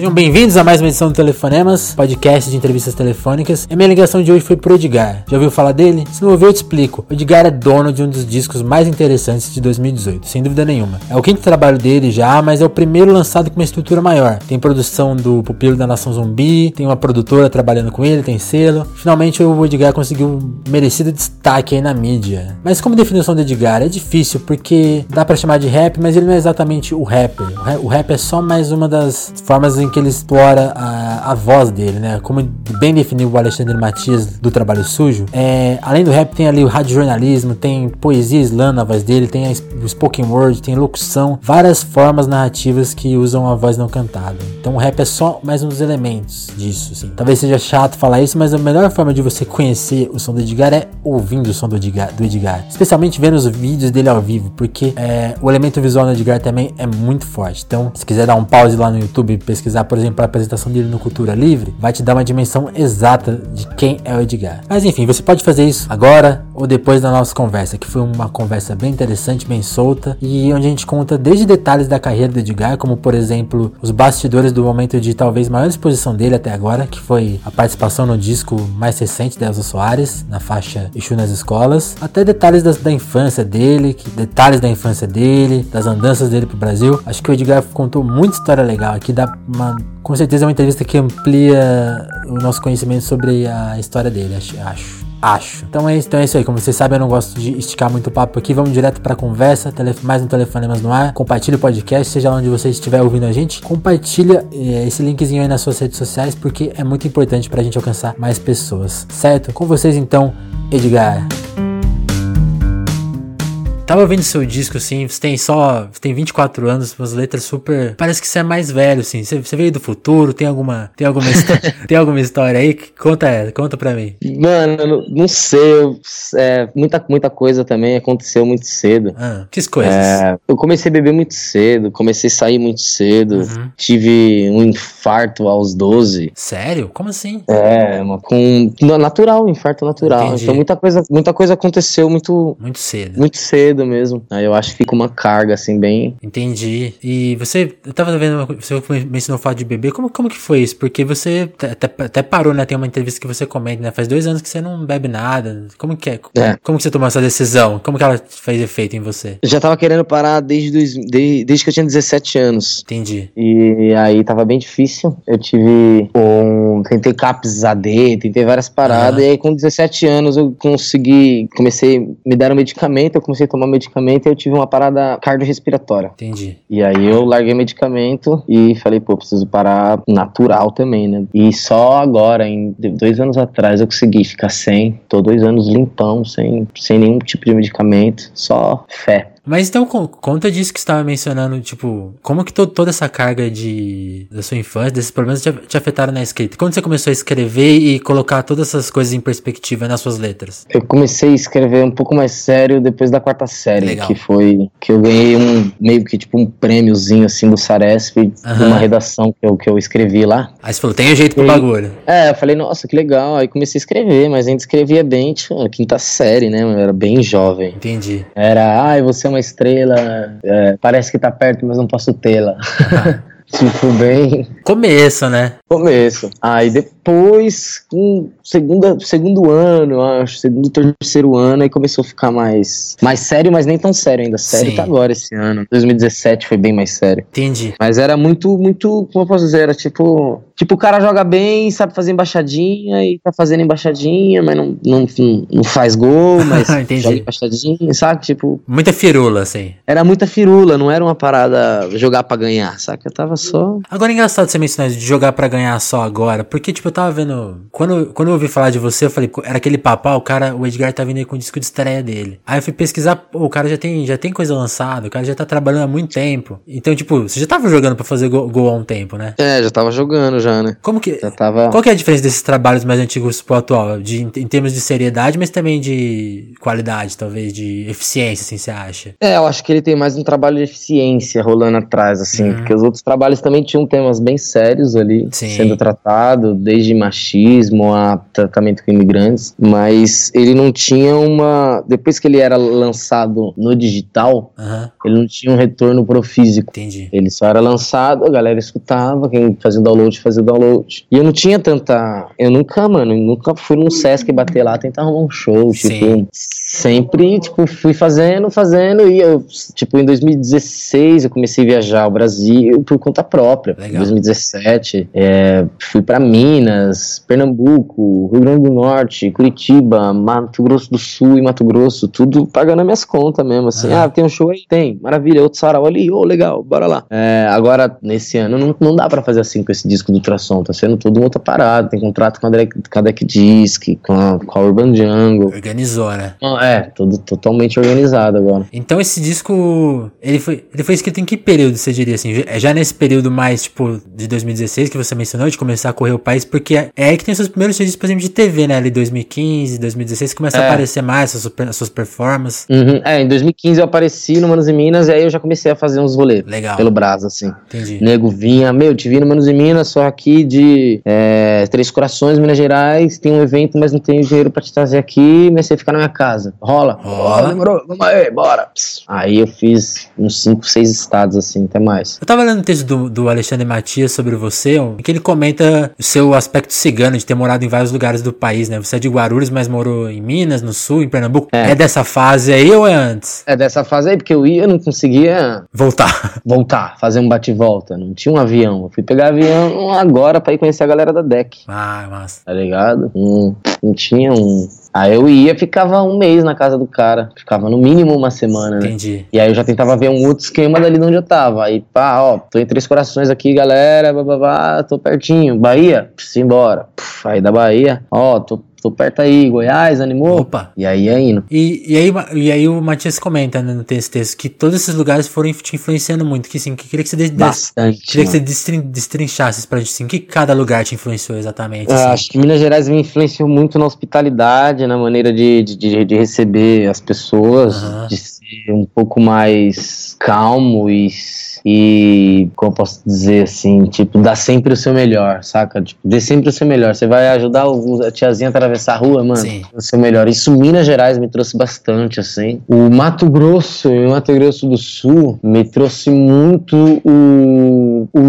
Sejam bem-vindos a mais uma edição do Telefonemas, podcast de entrevistas telefônicas. E a minha ligação de hoje foi pro Edgar. Já ouviu falar dele? Se não ouviu, eu te explico. O Edgar é dono de um dos discos mais interessantes de 2018, sem dúvida nenhuma. É o quinto trabalho dele já, mas é o primeiro lançado com uma estrutura maior. Tem produção do Pupilo da Nação Zumbi, tem uma produtora trabalhando com ele, tem selo. Finalmente o Edgar conseguiu um merecido destaque aí na mídia. Mas como definição do Edgar? É difícil, porque dá para chamar de rap, mas ele não é exatamente o rapper. O rap é só mais uma das formas em que ele explora a, a voz dele, né? Como bem definiu o Alexandre Matias do Trabalho Sujo. É, além do rap, tem ali o radiojornalismo, tem poesia slam na voz dele, tem o spoken word, tem locução, várias formas narrativas que usam a voz não cantada. Então o rap é só mais um dos elementos disso. Assim. Talvez seja chato falar isso, mas a melhor forma de você conhecer o som do Edgar é ouvindo o som do Edgar, do Edgar. especialmente vendo os vídeos dele ao vivo, porque é, o elemento visual do Edgar também é muito forte. Então, se quiser dar um pause lá no YouTube e pesquisar, por exemplo, a apresentação dele no Cultura Livre, vai te dar uma dimensão exata de quem é o Edgar. Mas enfim, você pode fazer isso agora ou depois da nossa conversa, que foi uma conversa bem interessante, bem solta, e onde a gente conta desde detalhes da carreira do Edgar, como por exemplo, os bastidores do momento de talvez maior exposição dele até agora, que foi a participação no disco mais recente da Elza Soares, na faixa Exu nas Escolas, até detalhes da, da infância dele, que, detalhes da infância dele, das andanças dele pro Brasil. Acho que o Edgar contou muita história legal aqui, dá uma, com certeza é uma entrevista que amplia o nosso conhecimento sobre a história dele, acho. acho. Então é, então é isso aí. Como vocês sabem, eu não gosto de esticar muito o papo aqui. Vamos direto pra conversa. mais um Telefonemas no ar. Compartilhe o podcast, seja onde você estiver ouvindo a gente. Compartilha é, esse linkzinho aí nas suas redes sociais, porque é muito importante pra gente alcançar mais pessoas. Certo? Com vocês então, Edgar. Tava vendo seu disco, assim, você tem só. Você tem 24 anos, umas letras super. Parece que você é mais velho, assim. Você, você veio do futuro, tem alguma. Tem alguma, tem alguma história aí? Conta, conta pra mim. Mano, não sei. É, muita, muita coisa também aconteceu muito cedo. Ah, que coisas? É, eu comecei a beber muito cedo, comecei a sair muito cedo. Uhum. Tive um infarto aos 12. Sério? Como assim? É, uma, com. Natural, infarto natural. Entendi. Então muita coisa, muita coisa aconteceu muito. Muito cedo. Muito cedo mesmo. Aí eu acho que fica uma carga, assim, bem. Entendi. E você, eu tava vendo, você mencionou o fato de beber, como, como que foi isso? Porque você até, até parou, né? Tem uma entrevista que você comenta, né? Faz dois anos que você não bebe nada. Como que é? é. Como que você tomou essa decisão? Como que ela fez efeito em você? Eu já tava querendo parar desde, desde, desde que eu tinha 17 anos. Entendi. E aí tava bem difícil. Eu tive um. Tentei CAPS AD, tentei várias paradas. Ah. E aí com 17 anos eu consegui. Comecei. Me deram medicamento, eu comecei a tomar medicamento e eu tive uma parada cardiorrespiratória. Entendi. E aí eu larguei medicamento e falei, pô, preciso parar natural também, né? E só agora, em dois anos atrás, eu consegui ficar sem. Tô dois anos limpão, sem, sem nenhum tipo de medicamento, só fé. Mas então, conta disso que você estava mencionando, tipo, como que to toda essa carga de da sua infância, desses problemas te, te, afetaram na escrita? Quando você começou a escrever e colocar todas essas coisas em perspectiva nas suas letras? Eu comecei a escrever um pouco mais sério depois da quarta série, Legal. que foi que eu ganhei um meio que tipo um prêmiozinho assim do Saresp uhum. uma redação que eu, que eu escrevi lá. Aí você falou, tem jeito pro e, bagulho. É, eu falei, nossa, que legal. Aí comecei a escrever, mas ainda escrevia bem, tipo, quinta série, né? Eu era bem jovem. Entendi. Era, ai, você é uma estrela, é, parece que tá perto, mas não posso tê-la. tipo, bem. Começo, né? Começo. Aí depois, um segunda, segundo ano, acho, segundo, terceiro ano, aí começou a ficar mais, mais sério, mas nem tão sério ainda. Sério Sim. tá agora esse ano. 2017 foi bem mais sério. Entendi. Mas era muito, muito, como eu posso dizer, era tipo. Tipo, o cara joga bem, sabe fazer embaixadinha e tá fazendo embaixadinha, mas não, não, não faz gol, mas joga embaixadinha, sabe? Tipo. Muita firula, assim. Era muita firula, não era uma parada jogar para ganhar, saca? Eu tava só. Agora é engraçado você mencionar de jogar para ganhar só agora, porque, tipo, eu tava vendo. Quando, quando eu ouvi falar de você, eu falei, era aquele papo, ah, o cara, o Edgar tá vindo aí com o disco de estreia dele. Aí eu fui pesquisar, pô, o cara já tem, já tem coisa lançada, o cara já tá trabalhando há muito tempo. Então, tipo, você já tava jogando para fazer gol, gol, há um tempo, né? É, já tava jogando já, né? Como que. Já tava... Qual que é a diferença desses trabalhos mais antigos pro atual? De, em termos de seriedade, mas também de qualidade, talvez, de eficiência, assim, você acha? É, eu acho que ele tem mais um trabalho de eficiência rolando atrás, assim, uhum. porque os outros trabalhos também tinham temas bem sérios ali, Sim. sendo tratado, desde desde machismo a tratamento com imigrantes, mas ele não tinha uma. Depois que ele era lançado no digital, Aham, ele não tinha um retorno pro físico. entendi. Ele só era lançado, a galera escutava, quem fazia download, fazia download. E eu não tinha tanta. Eu nunca, mano, eu nunca fui num Sesc bater lá, tentar arrumar um show. Sim. Tipo, sempre, tipo, fui fazendo, fazendo. E eu, tipo, em 2016 eu comecei a viajar ao Brasil por conta própria. Em Legal. 2017, é, fui pra Minas, Pernambuco, Rio Grande do Norte, Curitiba, Mato Grosso do Sul e Mato Grosso, tudo pagando as minhas contas mesmo, assim. Ah. Ah, tem um show aí? Tem, maravilha, outro sarau ali, ô, legal, bora lá. É, agora, nesse ano, não, não dá pra fazer assim com esse disco do Ultrassom, tá sendo tudo outra parada, tem contrato com a Deck, com a Deck Disc, com a, com a Urban Jungle. Organizou, né? Não, É, tudo totalmente organizado agora. Então esse disco, ele foi, ele foi escrito em que período, você diria assim? É já nesse período mais, tipo, de 2016 que você mencionou, de começar a correr o país, porque é é aí que tem os seus primeiros registros, por exemplo, de TV, né? Ali 2015, 2016, começa a É. aparecer mais as suas, as suas performances. Uhum. É, em 2015 eu apareci no Manos e Minas e aí eu já comecei a fazer uns rolês Legal, pelo Brás, assim. entendi. Nego vinha, meu, te vi no Manos e Minas, só aqui de é, Três Corações, Minas Gerais, tem um evento, mas não tenho dinheiro pra te trazer aqui, mas você fica na minha casa. Rola? Rola. Demorou, vamos aí, bora. Pss. Aí eu fiz uns 5, 6 estados, assim, até mais. Eu tava lendo um texto do, do Alexandre Matias sobre você, em que ele comenta o seu aspecto cigano de ter morado em vários lugares do país, né? Você é de Guarulhos, mas morou em Minas, no Sul, em Pernambuco. É, É. dessa fase aí ou é antes? É dessa fase aí, porque eu ia, eu não conseguia Voltar. voltar, fazer um bate-volta, não tinha um avião. Eu fui pegar avião agora pra ir conhecer a galera da DEC. Ah, massa. tá ligado? Não, não tinha um. Aí eu ia, ficava um mês na casa do cara. Ficava no mínimo uma semana, né? Entendi. E aí eu já tentava ver um outro esquema dali de onde eu tava. Aí, pá, ó, tô em Três Corações aqui, galera, bababá, tô pertinho. Bahia, pss, embora. Puf, aí da Bahia, ó, tô, tô perto aí, Goiás, animou? Opa. E aí ia indo. E, e, aí, e aí o Matias comenta né, no texto, que todos esses lugares foram te influenciando muito. Que assim, que queria que você des- Bastante. queria que você destrin, destrinchasse pra gente assim, que cada lugar te influenciou exatamente. Ah, assim. acho que Minas Gerais me influenciou muito na hospitalidade, na maneira de, de, de- de receber as pessoas, Aham. de ser um pouco mais calmo e, e, como eu posso dizer assim, tipo, dar sempre o seu melhor, saca? Tipo, dê sempre o seu melhor. Você vai ajudar o- a tiazinha a atravessar a rua, mano, Sim. o seu melhor. Isso Minas Gerais me trouxe bastante, assim. O Mato Grosso e o Mato Grosso do Sul me trouxe muito o, o,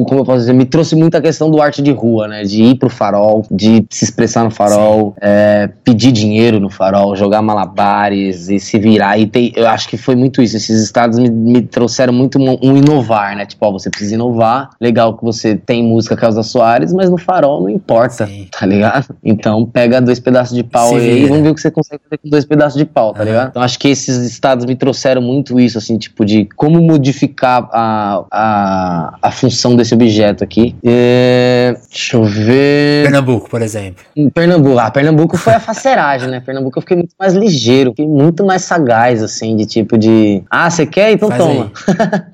o- como eu posso dizer, me trouxe muito a questão do arte de rua, né? De ir pro farol, de se expressar no farol, é, pedir dinheiro no farol, jogar malabares e se virar. E tem- eu acho que foi muito isso. Esses estados me, me trouxeram muito um, um inovar, né? Tipo, ó, você precisa inovar. Legal que você tem música Causa Soares, mas no farol não importa, Sim. tá ligado? Então pega dois pedaços de pau Se aí e vamos ver o que você consegue fazer com dois pedaços de pau, tá Aham. ligado? Então acho que esses estados me trouxeram muito isso, assim, tipo, de como modificar a, a, a função desse objeto aqui. É, deixa eu ver. Pernambuco, por exemplo. Em Pernambuco. Ah, Pernambuco foi a faceragem, né? Pernambuco eu fiquei muito mais ligeiro, fiquei muito mais sagaz, assim, de tipo de. Ah, você quer? Então Faz toma.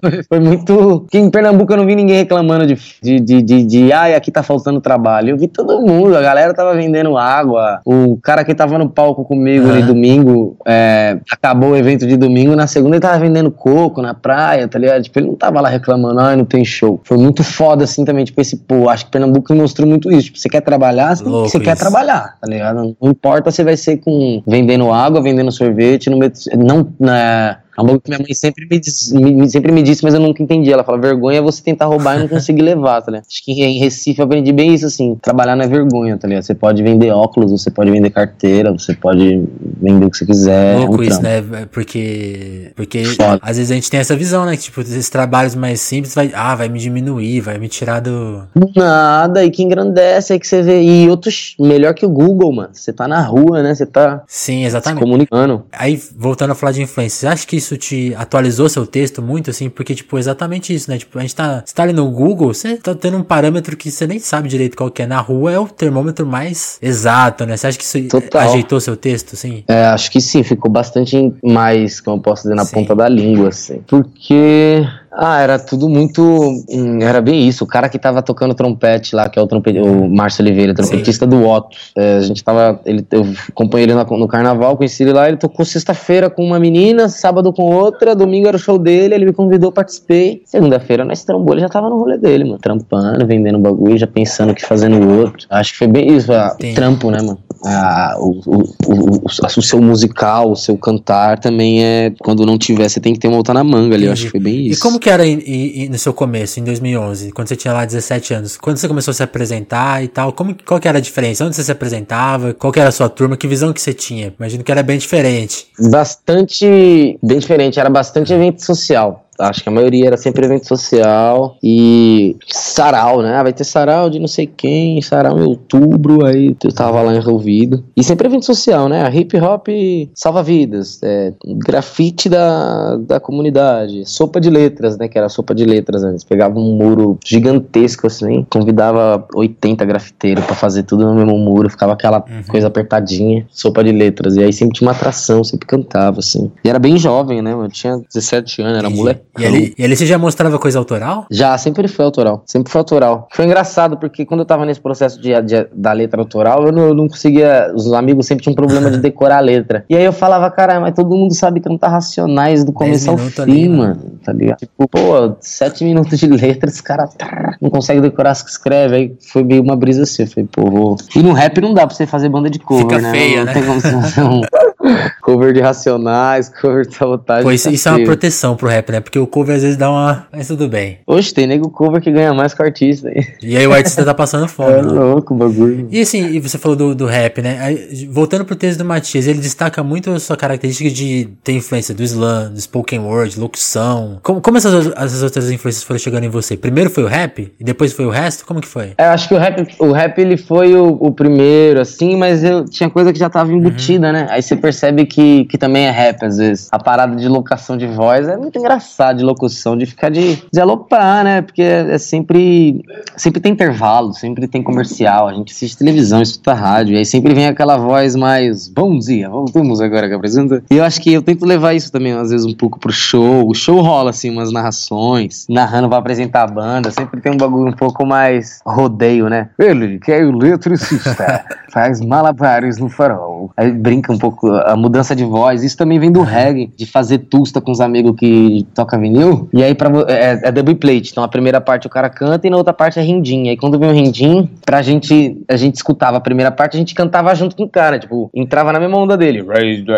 Foi- foi muito. Porque em Pernambuco eu não vi ninguém reclamando de, de, de, de, de ai, aqui tá faltando trabalho. Eu vi todo mundo, a galera tava vendendo água. O cara que tava no palco comigo ali Aham. domingo, é, acabou o evento de domingo, na segunda ele tava vendendo coco na praia, tá ligado? Tipo, ele não tava lá reclamando, ai, não tem show. Foi muito foda, assim, também, tipo, esse, pô, acho que Pernambuco mostrou muito isso. Tipo, você quer trabalhar, você, Louco você quer trabalhar, tá ligado? Não importa se vai ser com vendendo água, vendendo sorvete, no metrô, não, né, é bagulho que minha mãe sempre me, diz- me- sempre me disse, mas eu nunca entendi. Ela fala, vergonha é você tentar roubar e não conseguir levar, tá ligado? Acho que em Recife eu aprendi bem isso, assim, trabalhar não é vergonha, tá ligado? Você pode vender óculos, você pode vender carteira, você pode vender o que você quiser. é um Louco isso, né? Porque. Porque Foda. às vezes a gente tem essa visão, né? Que, tipo, esses trabalhos mais simples vai. Ah, vai me diminuir, vai me tirar do. Nada, e que engrandece, aí que você vê. E outros, melhor que o Google, mano. Você tá na rua, né? Você tá Sim, se exatamente. comunicando. Aí, voltando a falar de influência, você acha que isso te atualizou seu texto muito, assim? Porque, tipo, exatamente isso, né? Tipo, a gente tá, você tá ali no Google, você tá tendo um parâmetro que você nem sabe direito qual que é. Na rua é o termômetro mais exato, né? Você acha que isso Total. ajeitou seu texto, assim? É, acho que sim, ficou bastante mais, como eu posso dizer, na Sim. ponta da língua, assim. Porque Ah, era tudo muito. hum, Era bem isso. O cara que tava tocando trompete lá, que é o, trompete, o Márcio Oliveira, trompetista do Otto. É, a gente tava. Ele, eu acompanhei ele na- no carnaval, conheci ele lá. Ele tocou sexta-feira com uma menina, sábado com outra, domingo era o show dele. Ele me convidou, participei. Segunda-feira nós trombou, ele já tava no rolê dele, mano. Trampando, vendendo bagulho, já pensando o que fazer no outro. Acho que foi bem isso, a- trampo, né, mano? Ah, o, o, o, o, seu musical, o seu cantar também é. Quando não tiver, você tem que ter uma outra na manga ali. Eu acho que foi bem isso. E como que era em- em- no seu começo, em 2011, quando você tinha lá 17 anos? Quando você começou a se apresentar e tal, como, qual que era a diferença? Onde você se apresentava? Qual que era a sua turma? Que visão que você tinha? Imagino que era bem diferente. Bastante. Bem diferente, era bastante evento social. Acho que a maioria era sempre evento social e sarau, né? Ah, Vai ter sarau de não sei quem, sarau em outubro, aí eu tava lá envolvido. E sempre evento social, né? A hip hop salva vidas, é, grafite da, da comunidade, sopa de letras, né? Que era sopa de letras antes. Pegava um muro gigantesco assim, convidava 80 grafiteiros pra fazer tudo no mesmo muro, ficava aquela coisa apertadinha, sopa de letras. E aí sempre tinha uma atração, sempre cantava, assim. E era bem jovem, né? Eu tinha 17 anos, era moleque. E ali, e ali você já mostrava coisa autoral? Já, sempre foi autoral. Sempre foi autoral. Foi engraçado, porque quando eu tava nesse processo de, de- da letra autoral, eu não, eu não conseguia. Os amigos sempre tinham problema de decorar a letra. E aí eu falava, cara, mas todo mundo sabe cantar racionais do começo ao fim, ali, né? mano. Tá ligado? Tipo, pô, sete minutos de letra, esse cara trrr, não consegue decorar as que escreve. Aí foi meio uma brisa assim. Eu falei, pô, vou. E no rap não dá pra você fazer banda de cover, Fica né? feia, não né? tem como você fazer um cover de racionais, cover de sabotagem. Pô, isso, tá isso é uma proteção pro rap, né? Porque o cover às vezes dá uma. Mas tudo bem. Oxe, tem nego cover que ganha mais que o artista. hein? E aí o artista tá passando fome, É né? louco o bagulho. E assim, e você falou do, do rap, né? Aí, voltando pro texto do Matias, ele destaca muito a sua característica de ter influência do slam, do spoken word, locução. Como, como essas, essas outras influências foram chegando em você? Primeiro foi o rap e depois foi o resto? Como que foi? É, Eu acho que o rap, o rap ele foi o, o primeiro, assim, mas eu tinha coisa que já tava embutida, né? Aí você percebe que, que também é rap, às vezes. A parada de locação de voz é muito engraçado, de locução, de ficar de, de aloprar, né? Porque é, é sempre. Sempre tem intervalo, sempre tem comercial. A gente assiste televisão, escuta rádio, e aí sempre vem aquela voz mais. Bom dia, voltamos agora que apresenta. E eu acho que eu tento levar isso também, às vezes, um pouco pro show. O show rola, assim, umas narrações, narrando pra apresentar a banda. Sempre tem um bagulho um pouco mais rodeio, né? Ele, que é o eletricista, faz malabares no farol. Aí brinca um pouco a mudança de voz. Isso também vem do reggae, de fazer tusta com os amigos que toca vinil. E aí pra, vo- é, é double plate. Então a primeira parte o cara canta e na outra parte é rindim. Aí quando vem o rindim, pra gente, a gente escutava a primeira parte, a gente cantava junto com o cara. Tipo, entrava na mesma onda dele.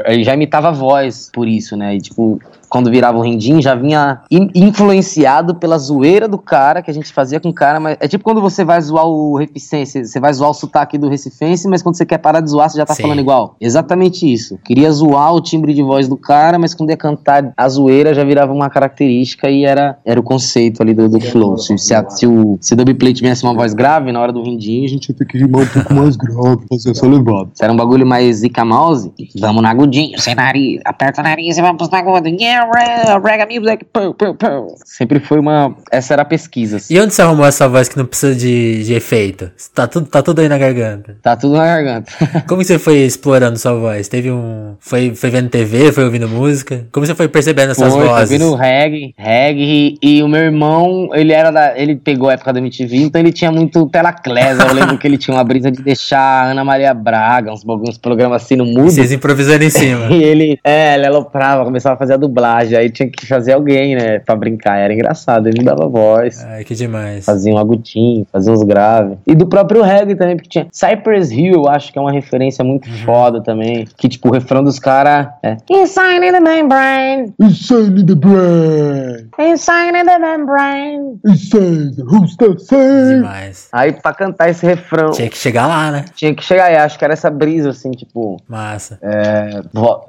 Aí já imitava a voz por isso, né? E tipo, quando virava o rindim, já vinha in- influenciado pela zoeira do cara que a gente fazia com o cara, mas é tipo quando você vai zoar o reficense, você vai zoar o sotaque do recifense, mas quando você quer parar de zoar, você já tá Sim. falando igual. Exatamente isso. Queria zoar o timbre de voz do cara, mas quando ia cantar a zoeira já virava uma característica e era, era o conceito ali do, do flow. Se, se, a- se o se o double plate viesse uma voz grave, na hora do rindim, a gente ia ter que rimar um pouco mais grave, fazer essa levada. Se era um bagulho mais Zika Mouse, vamos na agudinho, sem nariz, aperta o nariz e vamos na aguda. Yeah, rega music, pum, pum, pum. Sempre foi uma... Essa era a pesquisa. assim. E onde você arrumou essa voz que não precisa de, de efeito? Tá tudo, tá tudo aí na garganta. Tá tudo na garganta. Como que você foi explorando sua voz? Teve um. Foi, foi vendo TV? Foi ouvindo música? Como você foi percebendo essas Foi, vozes? foi no reggae, reggae, e, e o meu irmão, ele era da, ele pegou a época da MTV, então ele tinha muito pela clesa, eu lembro que ele tinha uma brisa de deixar a Ana Maria Braga, uns, uns programas assim no mudo, Vocês improvisando em cima. e ele, é, ele aloprava, começava a fazer a dublagem, aí tinha que fazer alguém, né, pra brincar, era engraçado, ele me dava voz. Ai, que demais. Fazia um agutinho, fazia uns graves. E do próprio reggae também, porque tinha Cypress Hill, eu acho que é uma referência muito Uhum. foda também. Que tipo, o refrão dos caras é Inside the membrane, Inside the brain. inside the membrane. Inside who's the same? Demais. Aí pra cantar esse refrão, Tinha que chegar lá, né? tinha que chegar aí, acho que era essa brisa, assim, tipo. Massa. é,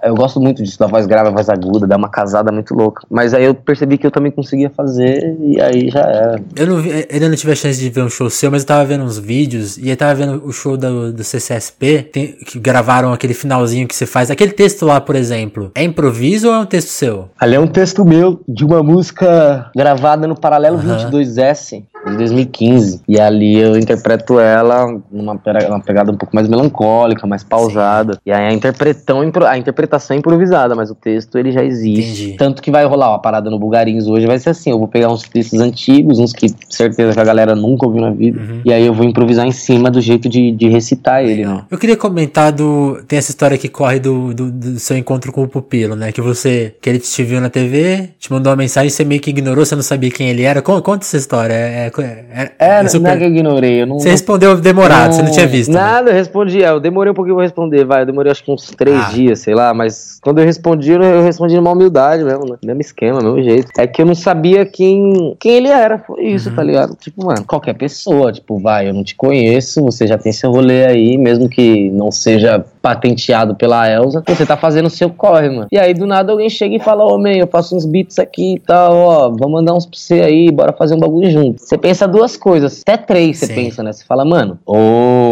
eu gosto muito disso, da voz grave, a voz aguda, dá uma casada muito louca. Mas aí eu percebi que eu também conseguia fazer, e aí já era. Eu não vi, ainda não tive a chance de ver um show seu, mas eu tava vendo uns vídeos e eu tava vendo o show do, do CCSP, tem- que gravaram aquele finalzinho que você faz. Aquele texto lá, por exemplo, é improviso ou é um texto seu? Ali é um texto meu de uma música gravada no Paralelo Aham. 22S. De 2015. E ali eu interpreto ela numa uma pegada um pouco mais melancólica, mais pausada. E aí a, interpretão, a interpretação é improvisada, mas o texto ele já existe. Entendi. Tanto que vai rolar ó, a parada no Bulgarins hoje vai ser assim: eu vou pegar uns textos antigos, uns que certeza que a galera nunca ouviu na vida. Uhum. E aí eu vou improvisar em cima do jeito de, de recitar ele, né? Eu queria comentar do. Tem essa história que corre do, do, do seu encontro com o pupilo, né? Que você. Que ele te viu na TV, te mandou uma mensagem, você meio que ignorou, você não sabia quem ele era. Con- Conta essa história. É, é, É, é não é que eu ignorei. Eu não, Você respondeu demorado, você não tinha visto. né? Nada, eu respondi. é, Eu demorei um pouquinho pra responder, vai. Eu demorei acho que uns três Ah. dias, sei lá. Mas quando eu respondi, eu eu respondi numa humildade mesmo, né? Mesmo esquema, mesmo jeito. É que eu não sabia quem, quem ele era. Foi isso, Uhum. tá ligado? Tipo, mano, qualquer pessoa. Tipo, vai, eu não te conheço, você já tem seu rolê aí, mesmo que não seja patenteado pela Elsa, você tá fazendo o seu corre, mano. E aí, do nada, alguém chega e fala, ô, man, eu faço uns beats aqui e tal, ó, vou mandar uns pra você aí, bora fazer um bagulho junto. Você pensa duas coisas, até três você pensa, né? Você fala, mano, ou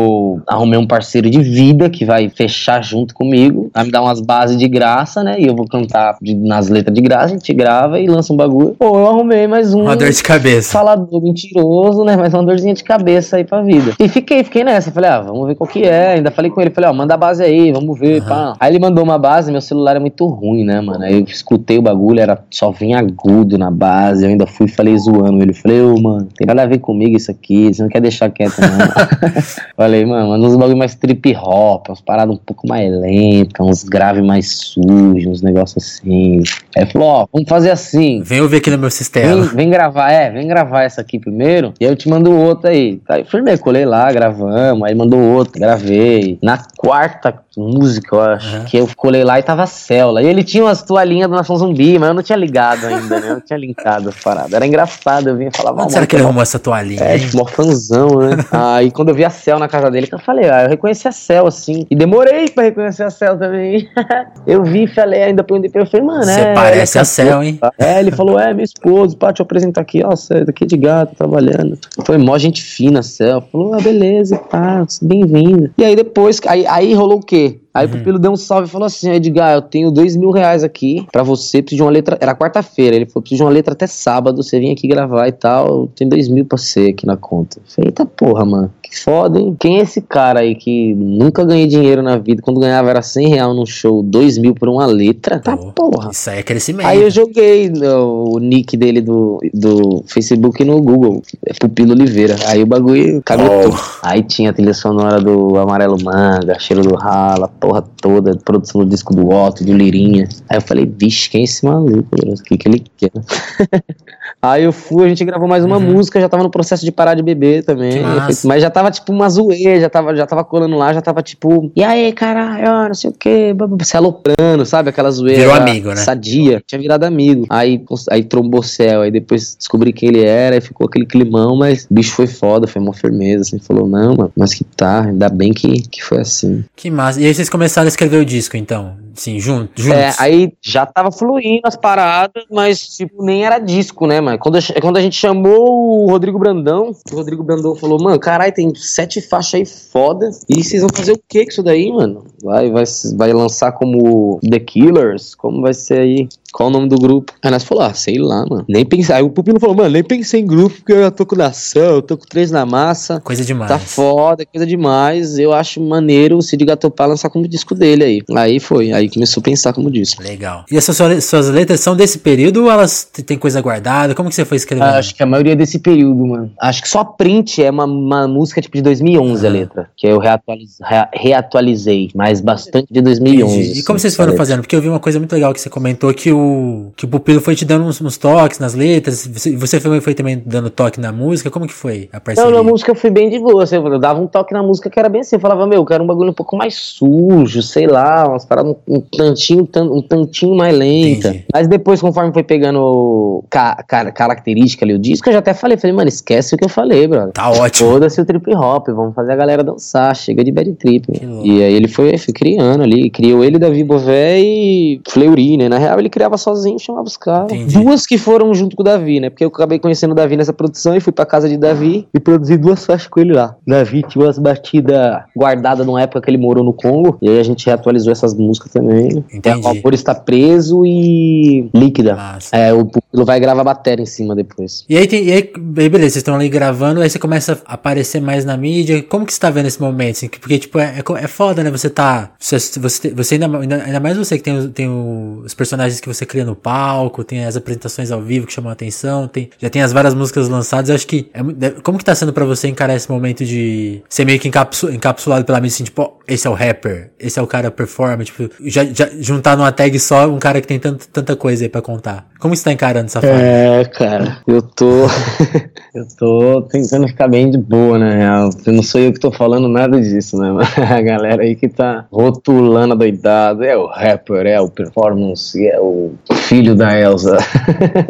arrumei um parceiro de vida que vai fechar junto comigo, vai me dar umas bases de graça, né? E eu vou cantar de- nas letras de graça, a gente grava e lança um bagulho. Ou eu arrumei mais um Uma dor de cabeça. falador mentiroso, né? Mas uma dorzinha de cabeça aí pra vida. E fiquei, fiquei nessa. Falei, ah, vamos ver qual que é. Ainda falei com ele, falei, ó, manda a base aí, vamos ver, Aham. pá. Aí ele mandou uma base, meu celular é muito ruim, né, mano? Aí eu escutei o bagulho, era só vinha agudo na base. Eu ainda fui e falei zoando ele. Falei, ô, mano, tem nada a ver comigo isso aqui, você não quer deixar quieto, não. falei, mano, manda uns bagulho mais trip hop, umas paradas um pouco mais lentas, uns graves mais sujos, uns negócios assim. Aí ele falou, ó, vamos fazer assim. Vem ouvir aqui no meu Vem, sistema. vem gravar, é, vem gravar essa aqui primeiro, e aí eu te mando outro aí. Aí firmei, colei lá, gravamos, aí mandou outro, gravei. Na quarta música, eu acho, Uhum. que eu colei lá e tava a célula. E ele tinha umas toalhinhas do Nação Zumbi, mas eu não tinha ligado ainda, né? Eu não tinha linkado as paradas. Era engraçado, eu vinha falava, Onde "Ó, será que ele arrumou essa toalhinha? é, tipo, mó fãzão, né? Aí quando eu vi a Cel na casa dele, eu falei, ah, eu reconheci a Cel, assim. E demorei pra reconhecer a Cel também. eu vi, falei, ainda perguntei pra ele, eu falei, mano, Você é. parece a Cel, hein? é, ele falou, é, meu esposo, pá, te apresentar aqui, ó, você daqui de gato, trabalhando. Foi mó gente fina, Cel. Falou, ah, beleza, pá, bem-vindo. E aí depois, aí, aí rolou o quê? Aí o Pupilo deu um salve e falou assim: Edgar, eu tenho dois mil reais aqui pra você, preciso de uma letra. Era quarta-feira, ele falou: preciso de uma letra até sábado, você vem aqui gravar e tal. Tem dois mil pra você aqui na conta. Eu falei: eita porra, mano, que foda, hein? Quem é esse cara aí que nunca ganhei dinheiro na vida? Quando ganhava era 100 real num show, dois mil por uma letra? Tá porra. Isso aí é crescimento. Aí eu joguei no- o nick dele do, do Facebook no Google, é Pupilo Oliveira. Aí o bagulho caguetou. Oh. Aí tinha a trilha sonora do Amarelo Manga, Cheiro do Rala, porra toda, produção do disco do Otto, do Lirinha. Aí eu falei, vixe, quem é esse maluco? O que, que ele quer? Aí eu fui, a gente gravou mais uma música, já tava no processo de parar de beber também. Uhum. Mas já tava tipo uma zoeira, já tava, já tava colando lá, já tava tipo, e aí, caralho, não sei o que, se aloprando, sabe? Aquela zoeira. Virou amigo, né? Sadia, tinha virado amigo. Aí, aí trombou céu, aí depois descobri quem ele era, aí ficou aquele climão, mas o bicho foi foda, foi uma firmeza, assim, falou, não, mano, mas que tá, ainda bem que, que foi assim. Que massa. E aí vocês começaram a escrever o disco, então? Sim, junto, juntos. É, aí já tava fluindo as paradas, mas tipo, nem era disco, né, mano? Quando, eu- quando a gente chamou o Rodrigo Brandão, o Rodrigo Brandão falou, mano, caralho, tem sete faixas aí foda. E vocês vão fazer o que com isso daí, mano? Vai, vai, vai lançar como The Killers? Como vai ser aí? Qual o nome do grupo? Aí nós falou, ah, sei lá, mano. Nem pensei. Aí o Pupilo falou, mano, nem pensei em grupo, porque eu já tô com nação, eu tô com três na massa. Coisa demais. Tá foda, coisa demais. Eu acho maneiro o Cid Gatopá lançar como disco dele aí. Aí foi, aí começou a pensar como disco. Legal. E essas suas, letras são desse período ou elas t- têm coisa guardada? Como que você foi escrevendo? Acho que a maioria é desse período, mano. Acho que só Print é uma, uma música tipo de 2011 a letra. Que eu reatualiz- rea- reatualizei, mas bastante de 2011. Entendi. E como assim, vocês foram fazendo? Porque eu vi uma coisa muito legal que você comentou que o, que o Pupilo foi te dando uns, uns toques nas letras. Você, você foi, foi também dando toque na música. Como que foi a parceria? Não, na música eu fui bem de boa. Assim, eu dava um toque na música que era bem assim. Eu falava, meu, eu quero um bagulho um pouco mais sujo, sei lá, umas paradas um, um tantinho, tan- um tantinho mais lenta. Entendi. Mas depois, conforme foi pegando ca- ca- característica ali, o disco, eu já até falei, falei, mano, esquece o que eu falei, brother. Tá ótimo. Foda-se o trip hop, vamos fazer a galera dançar, chega de bad trip. E aí ele foi, foi criando ali, criou ele, Davi Bové e Fleury, né? Na real ele criava sozinho, chamava os caras. Duas que foram junto com o Davi, né? Porque eu acabei conhecendo o Davi nessa produção e fui pra casa de Davi e produzi duas faixas com ele lá. Davi tinha umas batidas guardadas numa época que ele morou no Congo, e aí a gente reatualizou essas músicas também. Entendi. O Amor está preso e líquida. Massa. É, o Pupilo vai gravar bateria em cima depois. E aí, tem, e aí, beleza, vocês estão ali gravando, aí você começa a aparecer mais na mídia. Como que você tá vendo esse momento? assim? Porque, tipo, é, é, é foda, né? Você tá. Você, você, você ainda, ainda, mais você que tem, tem os personagens que você cria no palco, tem as apresentações ao vivo que chamam a atenção, tem, já tem as várias músicas lançadas. Eu acho que. É, como que tá sendo pra você encarar esse momento de ser meio que encapsu- encapsulado pela mídia, assim, tipo, ó, esse é o rapper, esse é o cara performer, tipo, já, já juntar numa tag só um cara que tem tanto, tanta coisa aí pra contar. Como você tá encarando essa fase? É, cara, eu tô. eu tô tentando ficar bem de boa, na real. Não sou eu que tô falando nada disso, né? A galera aí que tá rotulando a doidada. É o rapper, é o performance, é o filho da Elsa.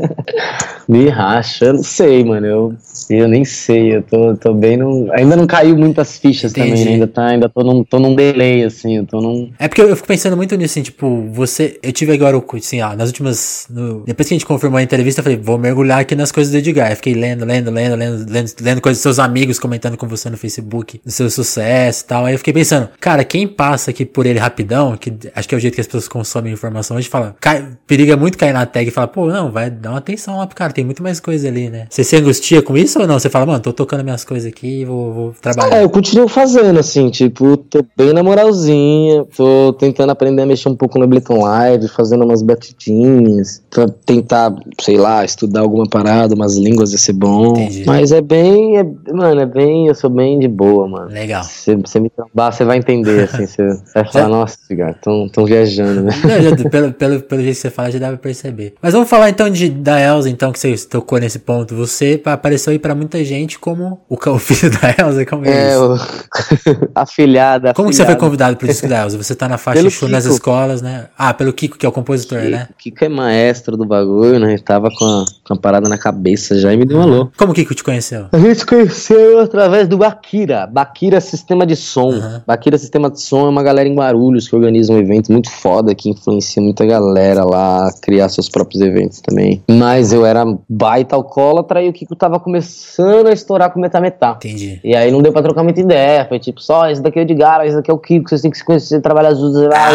Me racha, eu não sei, mano. Eu, eu nem sei. Eu tô, tô bem num. Ainda não caiu muitas fichas Entendi. também, né? Ainda, tá, ainda tô, num, tô num delay, assim. Eu tô num. É porque eu, eu fico pensando muito nisso, assim, tipo, você. Eu tive agora o. Assim, ó, nas últimas. no- depois que a gente confirmou a entrevista, eu falei, vou mergulhar aqui nas coisas do Edgar. Eu fiquei lendo, lendo, lendo, lendo, lendo, lendo coisas dos seus amigos comentando com você no Facebook, do seu sucesso e tal. Aí eu fiquei pensando, cara, quem passa aqui por ele rapidão, que acho que é o jeito que as pessoas consomem informação hoje, fala, cai, periga muito cair na tag e fala, pô, não, vai dar uma atenção lá pro cara, tem muito mais coisa ali, né? Você se angustia com isso ou não? Você fala, mano, tô tocando minhas coisas aqui vou, vou trabalhar. É, eu continuo fazendo, assim, tipo, tô bem na moralzinha, tô tentando aprender a mexer um pouco no Ableton Live, fazendo umas batidinhas, pra tentar, sei lá, estudar alguma parada, umas línguas ia ser bom. Entendi. Mas é bem, é- mano, é bem, eu sou bem de boa, mano. Legal. Você você me trombar, você vai entender, assim, você vai falar, nossa, cara, tão, tão viajando, né? Não, já- pelo, pelo, pelo jeito que você fala, já dá pra perceber. Mas vamos falar então de, da Elsa, então, que você tocou nesse ponto. Você pa- apareceu aí pra muita gente como o, o filho da Elsa, como é, É, isso? o... afilhada, Como que você foi afilhada. convidado pro disco da Elsa? Você tá na faixa Pelo Chu nas. Escolas, né? Ah, pelo Kiko, que é o compositor, né? Kiko é maestro do bagulho, né? Tava com a, com a parada na cabeça já e me deu um alô. Como o Kiko te conheceu? A gente se conheceu através do Bakira. Bakira Sistema de Som. Uhum. Bakira Sistema de Som é uma galera em Guarulhos que organiza um evento muito foda, que influencia muita galera lá a criar seus próprios eventos também. Mas eu era baita alcoólatra e o Kiko tava começando a estourar com metametá. Entendi. E aí não deu pra trocar muita ideia. Foi tipo, só, esse daqui é o Edgar, esse daqui é o Kiko, vocês têm que se conhecer, trabalhar juntos. Ah,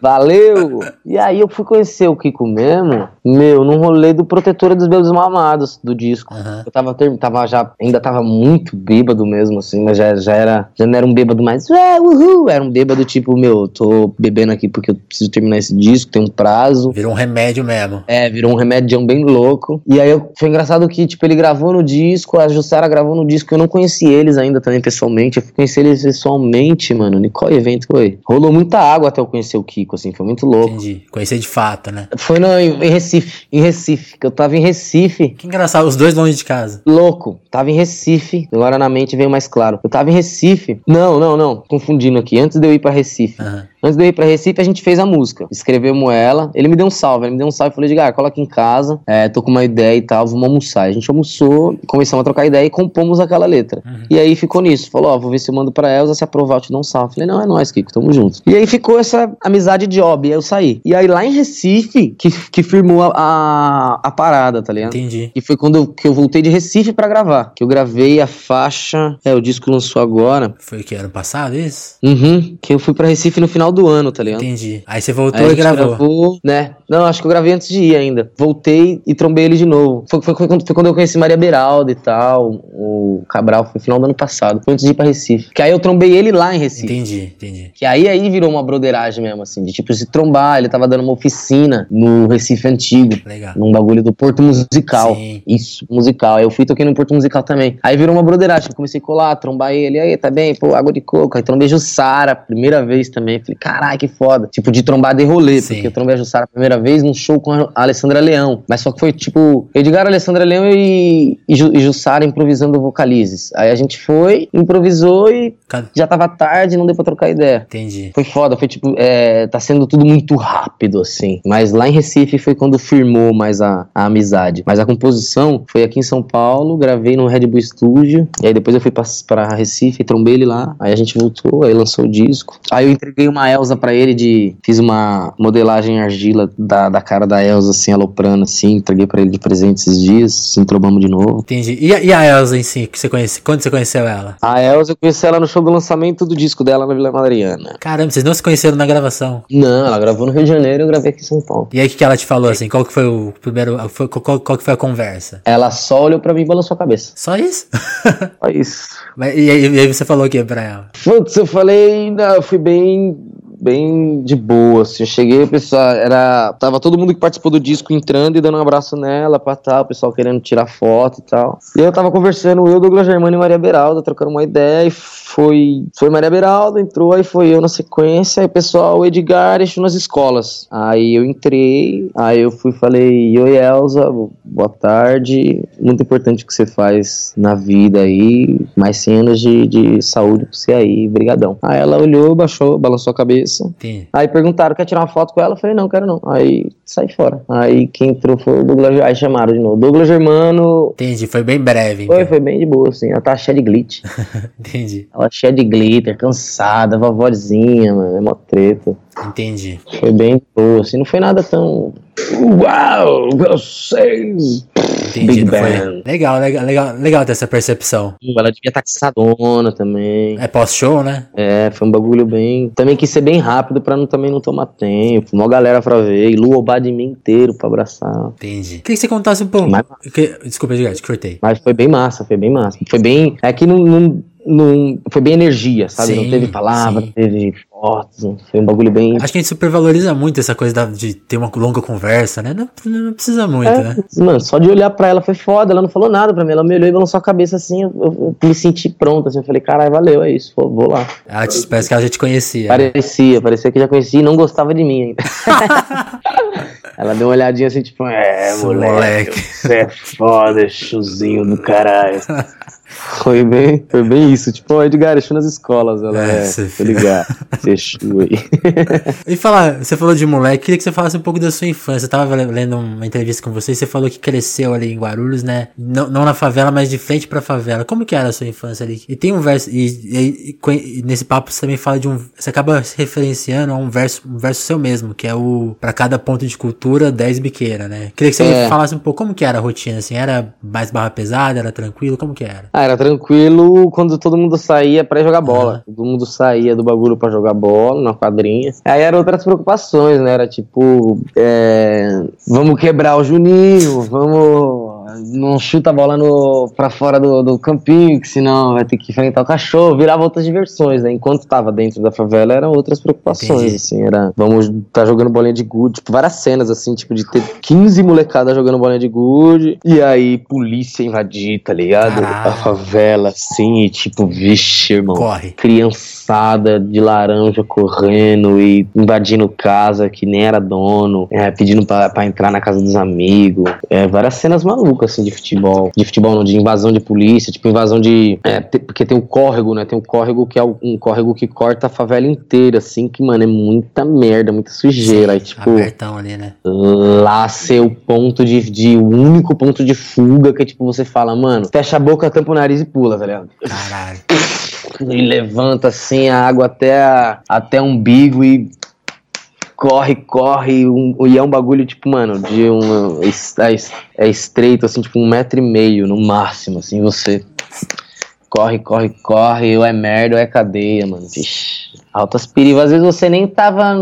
Valeu! E aí eu fui conhecer o Kiko mesmo, meu, num rolê do Protetora dos Belos Mamados, do disco. Aham. Eu tava, tava já, ainda tava muito bêbado mesmo, assim, mas já, já era, já não era um bêbado mais, ué, uhul, era um bêbado tipo, meu, tô bebendo aqui porque eu preciso terminar esse disco, tem um prazo. Virou um remédio mesmo. É, virou um remédio bem louco. E aí eu- foi engraçado que, tipo, ele gravou no disco, a Jussara gravou no disco, eu não conheci eles ainda também pessoalmente. Eu fui conhecer eles pessoalmente, mano. Em qual evento foi? Rolou muita água até eu conhecer o Kiko, assim, foi muito louco. Entendi. Conhecer de fato, né? Foi no, em, Recife, em Recife, que eu tava em Recife. Que engraçado, os dois longe de casa. Louco, tava em Recife. Agora na mente veio mais claro. Eu tava em Recife. Não, não, não. Confundindo aqui. Antes de eu ir pra Recife. Aham. Antes de eu ir pra Recife, a gente fez a música. Escrevemos ela. Ele me deu um salve. Ele me deu um salve e falou: Edgar, cola aqui em casa. É, tô com uma ideia e tal. Vamos almoçar. A gente almoçou, começamos a trocar ideia e compomos aquela letra. E aí ficou nisso. Falou: Ó, vou ver se eu mando pra Elza. Se aprovar, eu te dou um salve. Falei: Não, é nóis, Kiko. Tamo junto. E aí ficou essa amizade de aí eu saí. E aí lá em Recife, que, que firmou a, a, a parada, tá ligado? Entendi. E foi quando eu, que eu voltei de Recife pra gravar. Que eu gravei a faixa. É, o disco lançou agora. Foi o que? Ano passado isso? Uhum. Que eu fui pra Recife no final do ano, tá ligado? Entendi. Aí você Aí voltou a e gravou. gravou, né? Não, acho que eu gravei antes de ir ainda. Voltei e trombei ele de novo. Foi, foi, foi quando, foi quando eu conheci Maria Beralda e tal. O Cabral foi no final do ano passado. Foi antes de ir pra Recife. Que aí eu trombei ele lá em Recife. Entendi, entendi. Que aí, aí virou uma broderagem mesmo, assim, de tipo se trombar. Ele tava dando uma oficina no Recife Antigo. Legal. Num bagulho do Porto Musical. Sim. Isso, musical. Aí eu fui toquei no Porto Musical também. Aí virou uma broderagem. Comecei a colar, trombar ele. Aí, tá bem? Pô, água de coco. Aí trombei Jussara, primeira vez também. Falei, caralho, que foda. Tipo, de trombar de rolê. Sim. Porque eu trombei a Jussara a primeira vez num show com a Alessandra Leão. Mas só que foi tipo, Edgar, Alessandra Leão e, e, Ju- e Jussara improvisando vocalizes. Aí a gente foi, improvisou e Ca- já tava tarde, não deu pra trocar ideia. Entendi. Foi foda, foi tipo, é, tá sendo tudo muito rápido, assim. Mas lá em Recife foi quando firmou mais a, a amizade. Mas a composição foi aqui em São Paulo, gravei no Red Bull Studio. E aí depois eu fui pra, pra Recife, trombei ele lá. Aí a gente voltou, aí lançou o disco. Aí eu entreguei uma Elsa pra ele de. Fiz uma modelagem em argila da, da cara da Elsa, assim, aloprando, assim, entreguei pra ele de presente esses dias, se entrobamos de novo. Entendi. E a, e a Elsa em si, que você conhece? Quando você conheceu ela? A Elsa, eu conheci ela no show do lançamento do disco dela na Vila Madriana. Caramba, vocês não se conheceram na gravação. Não, ela gravou no Rio de Janeiro, eu gravei aqui em São Paulo. E aí, o que, que ela te falou, assim? Qual que foi o primeiro... foi- qual, qual que foi a conversa? Ela só olhou pra mim e balançou a cabeça. Só isso? Só isso. Mas- e, aí, e aí você falou o que pra ela? Putz, eu falei, não, eu fui bem, bem de boa, assim, eu cheguei, pessoal, era, tava todo mundo que participou do disco entrando e dando um abraço nela, pra tal, o pessoal querendo tirar foto e tal. E eu tava conversando, eu, Douglas Germano e Maria Beralda, trocando uma ideia, e foi, foi Maria Beralda, entrou, aí foi eu na sequência, aí o pessoal, o Edgar, deixou nas escolas. Aí eu entrei, aí eu fui, falei, oi Elza, boa tarde, muito importante o que você faz na vida aí, mais 100 anos de, de saúde pra você aí, brigadão. Aí ela olhou, baixou, balançou a cabeça. Entendi. Aí perguntaram, quer tirar uma foto com ela? Eu falei, não, quero não. Aí saí fora. Aí quem entrou foi o Douglas, aí chamaram de novo. Douglas Germano, Entendi, foi bem breve. Então. foi, foi bem de boa, assim, ela tá cheia de glitch. Entendi, Ela cheia de glitter, cansada, vovozinha, mano, é mó treta. Entendi. Foi bem de boa, assim, não foi nada tão... Uau, vocês... Entendi, Big? Bang. Legal, legal, legal, legal ter essa percepção. Ela devia estar cansadona também. É pós-show, né? É, foi um bagulho bem. Também quis ser bem rápido pra não, também não tomar tempo. Uma galera pra ver. E Lu em mim inteiro pra abraçar. Entendi. Queria que você contasse um pouco. Mas- que- Desculpa, Edgar, te cortei. Mas foi bem massa, foi bem massa. Foi bem. É que não. não, não- foi bem energia, sabe? Sim, não teve palavra, sim. não teve fotos. não- Foi um bagulho bem. Acho que a gente supervaloriza muito essa coisa da- de ter uma longa conversa, né? Não, não precisa muito, É, né? Mano, só de olhar pra ela foi foda. Ela não falou nada pra mim. Ela me olhou e balançou a cabeça assim. Eu, eu- eu me senti pronto. Assim, eu falei, caralho, valeu, é isso. Vou, vou lá. Ela te- parece que ela já te conhecia. né? Parecia, parecia que já conhecia e não gostava de mim ainda. Ela deu uma olhadinha assim, tipo, é, moleque, moleque. você é foda, chuzinho do caralho. Foi bem, foi bem isso. Tipo, ó, Edgar, deixou nas escolas. Ela É, é, você tô ligado. Fechou aí. E falar, você falou de moleque, queria que você falasse um pouco da sua infância. Eu tava lendo uma entrevista com você e você falou que cresceu ali em Guarulhos, né? Não, não na favela, mas de frente pra favela. Como que era a sua infância ali? E tem um verso, e, e- e e nesse papo você também fala de um. Você acaba se referenciando a um verso, um verso seu mesmo, que é o Pra cada ponto de cultura, 10 biqueira, né? Queria que você É. falasse um pouco como que era a rotina, assim, era mais barra pesada, era tranquilo, como que era? Ah, era tranquilo quando todo mundo saía pra ir jogar bola. Todo mundo saía do bagulho pra jogar bola, na quadrinha. Aí eram outras preocupações, né? Era tipo, é, vamos quebrar o Juninho, vamos. Não chuta a bola no, pra fora do, do campinho, que senão vai ter que enfrentar o cachorro. Virava outras diversões, né? Enquanto tava dentro da favela, eram outras preocupações, Entendi. assim. Era, vamos tá jogando bolinha de gude, tipo, várias cenas, assim, tipo, de ter 15 molecadas jogando bolinha de gude. E aí, polícia invadir, tá ligado? Caralho. A favela, assim, e tipo, vixe, irmão. Corre. Criançada de laranja correndo e invadindo casa que nem era dono, é, pedindo pra, pra entrar na casa dos amigos. É, várias cenas malucas, assim, de futebol. De futebol, não, de invasão de polícia, tipo, invasão de. é, te- porque tem o córrego, né? Tem o córrego que é um córrego que corta a favela inteira, assim, que, mano, é muita merda, muita sujeira. Aí, tipo, ali, né? lá ser o ponto de, de. O único ponto de fuga que, tipo, você fala, mano, fecha a boca, tampa o nariz e pula, tá ligado? Caralho. E levanta assim a água até, a, até o umbigo e corre, corre. Um, e é um bagulho, tipo, mano, de um. É, é estreito, assim, tipo, um metro e meio no máximo, assim, você. Corre, corre, corre, ou é merda ou é cadeia, mano. Vixe, altas perigos. Às vezes você nem tava.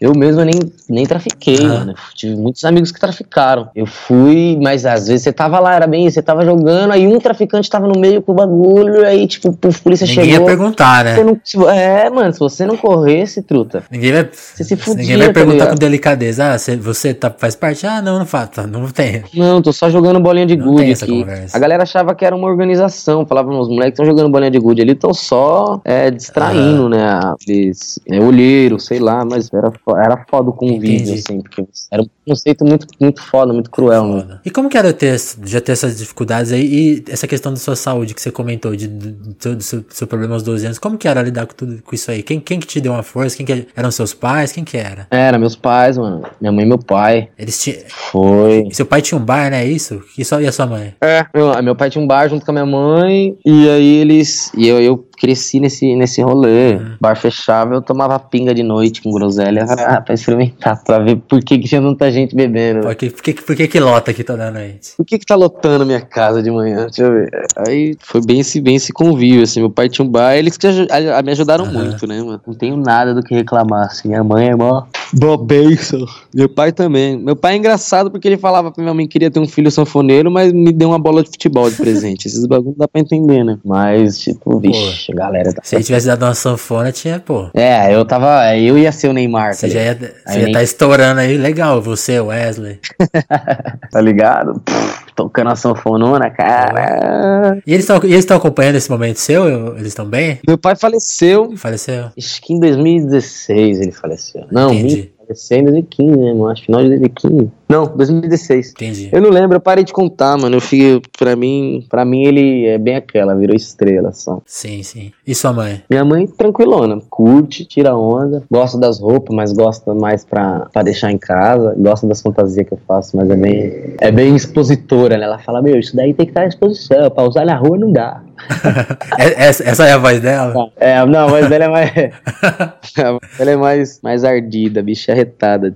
Eu mesmo nem, nem trafiquei, Aham. mano. Tive muitos amigos que traficaram. Eu fui, mas às vezes você tava lá, era bem isso, você tava jogando, aí um traficante tava no meio com o bagulho, aí, tipo, a polícia Ninguém chegou. ia perguntar, né? Não- se- é, mano, se você não corresse, truta, Ninguém vai, você se fudia, ninguém vai tá perguntar ligado? com delicadeza. Ah, você, você tá, faz parte? Ah, não, não faz. Tá, não tem. Não, tô só jogando bolinha de gude aqui. A galera achava que era uma organização, falava, os moleques estão jogando bolinha de gude ali, estão só é, distraindo, né? Eles, é olheiro, sei lá, mas era, era foda o convívio, Entendi. assim, porque era um conceito muito, muito foda, muito cruel? Foda. E como que era ter, já ter essas dificuldades aí e essa questão da sua saúde que você comentou, de, do, seu, seu, problema aos 12 anos, como que era lidar com tudo com isso aí? Quem, quem que te deu uma força? Quem que eram seus pais? Quem que era? Era, meus pais, mano. Minha mãe e meu pai. Eles tinham. Foi. Seu pai tinha um bar, né? Isso? E, só, e a sua mãe? É, meu, meu pai tinha um bar junto com a minha mãe, e aí eles. E eu, eu cresci nesse, nesse rolê. Bar fechava, eu tomava pinga de noite com groselha pra, pra experimentar, pra ver por que, que tinha tanta gente bebendo. Por que, por que, por que, que lota aqui toda noite? Por que que tá lotando minha casa de manhã? Deixa eu ver. Aí foi bem esse, bem esse convívio, assim. Meu pai tinha um bar, eles que me ajudaram Aham. muito, né, mano? Não tenho nada do que reclamar, assim. Minha mãe é mó... Boa bênção. Meu pai também. Meu pai é engraçado porque ele falava pra minha mãe que queria ter um filho sanfoneiro, mas me deu uma bola de futebol de presente. Esses bagulho dá pra entender, né? Mas, tipo, vixe, a galera tá... Se ele tivesse dado uma sanfona, tinha, pô. É, eu tava... Eu ia ser o Neymar, Você tá já ia, você ia tá estourando aí, legal, você, Wesley. Tá ligado? Pff, tocando a sanfonona, cara. E eles estão acompanhando esse momento seu? Eu- Eles estão bem? Meu pai faleceu Faleceu? Acho que em 2016 ele faleceu. Não, Entendi. faleceu em 2015, né, mano? Acho que final de 2015. Não, 2016. Entendi. Eu não lembro, eu parei de contar, mano. Eu fiquei, pra mim, pra mim ele é bem aquela, virou estrela só. Sim, sim. E sua mãe? Minha mãe, tranquilona, curte, tira onda, gosta das roupas, mas gosta mais pra, pra deixar em casa, gosta das fantasias que eu faço, mas é bem, é bem expositora, né? Ela fala, meu, isso daí tem que estar à exposição, pra usar na rua não dá. É- essa, essa é a voz dela? É, não, mas ela é mais. ela é mais, mais ardida, bicha arretada.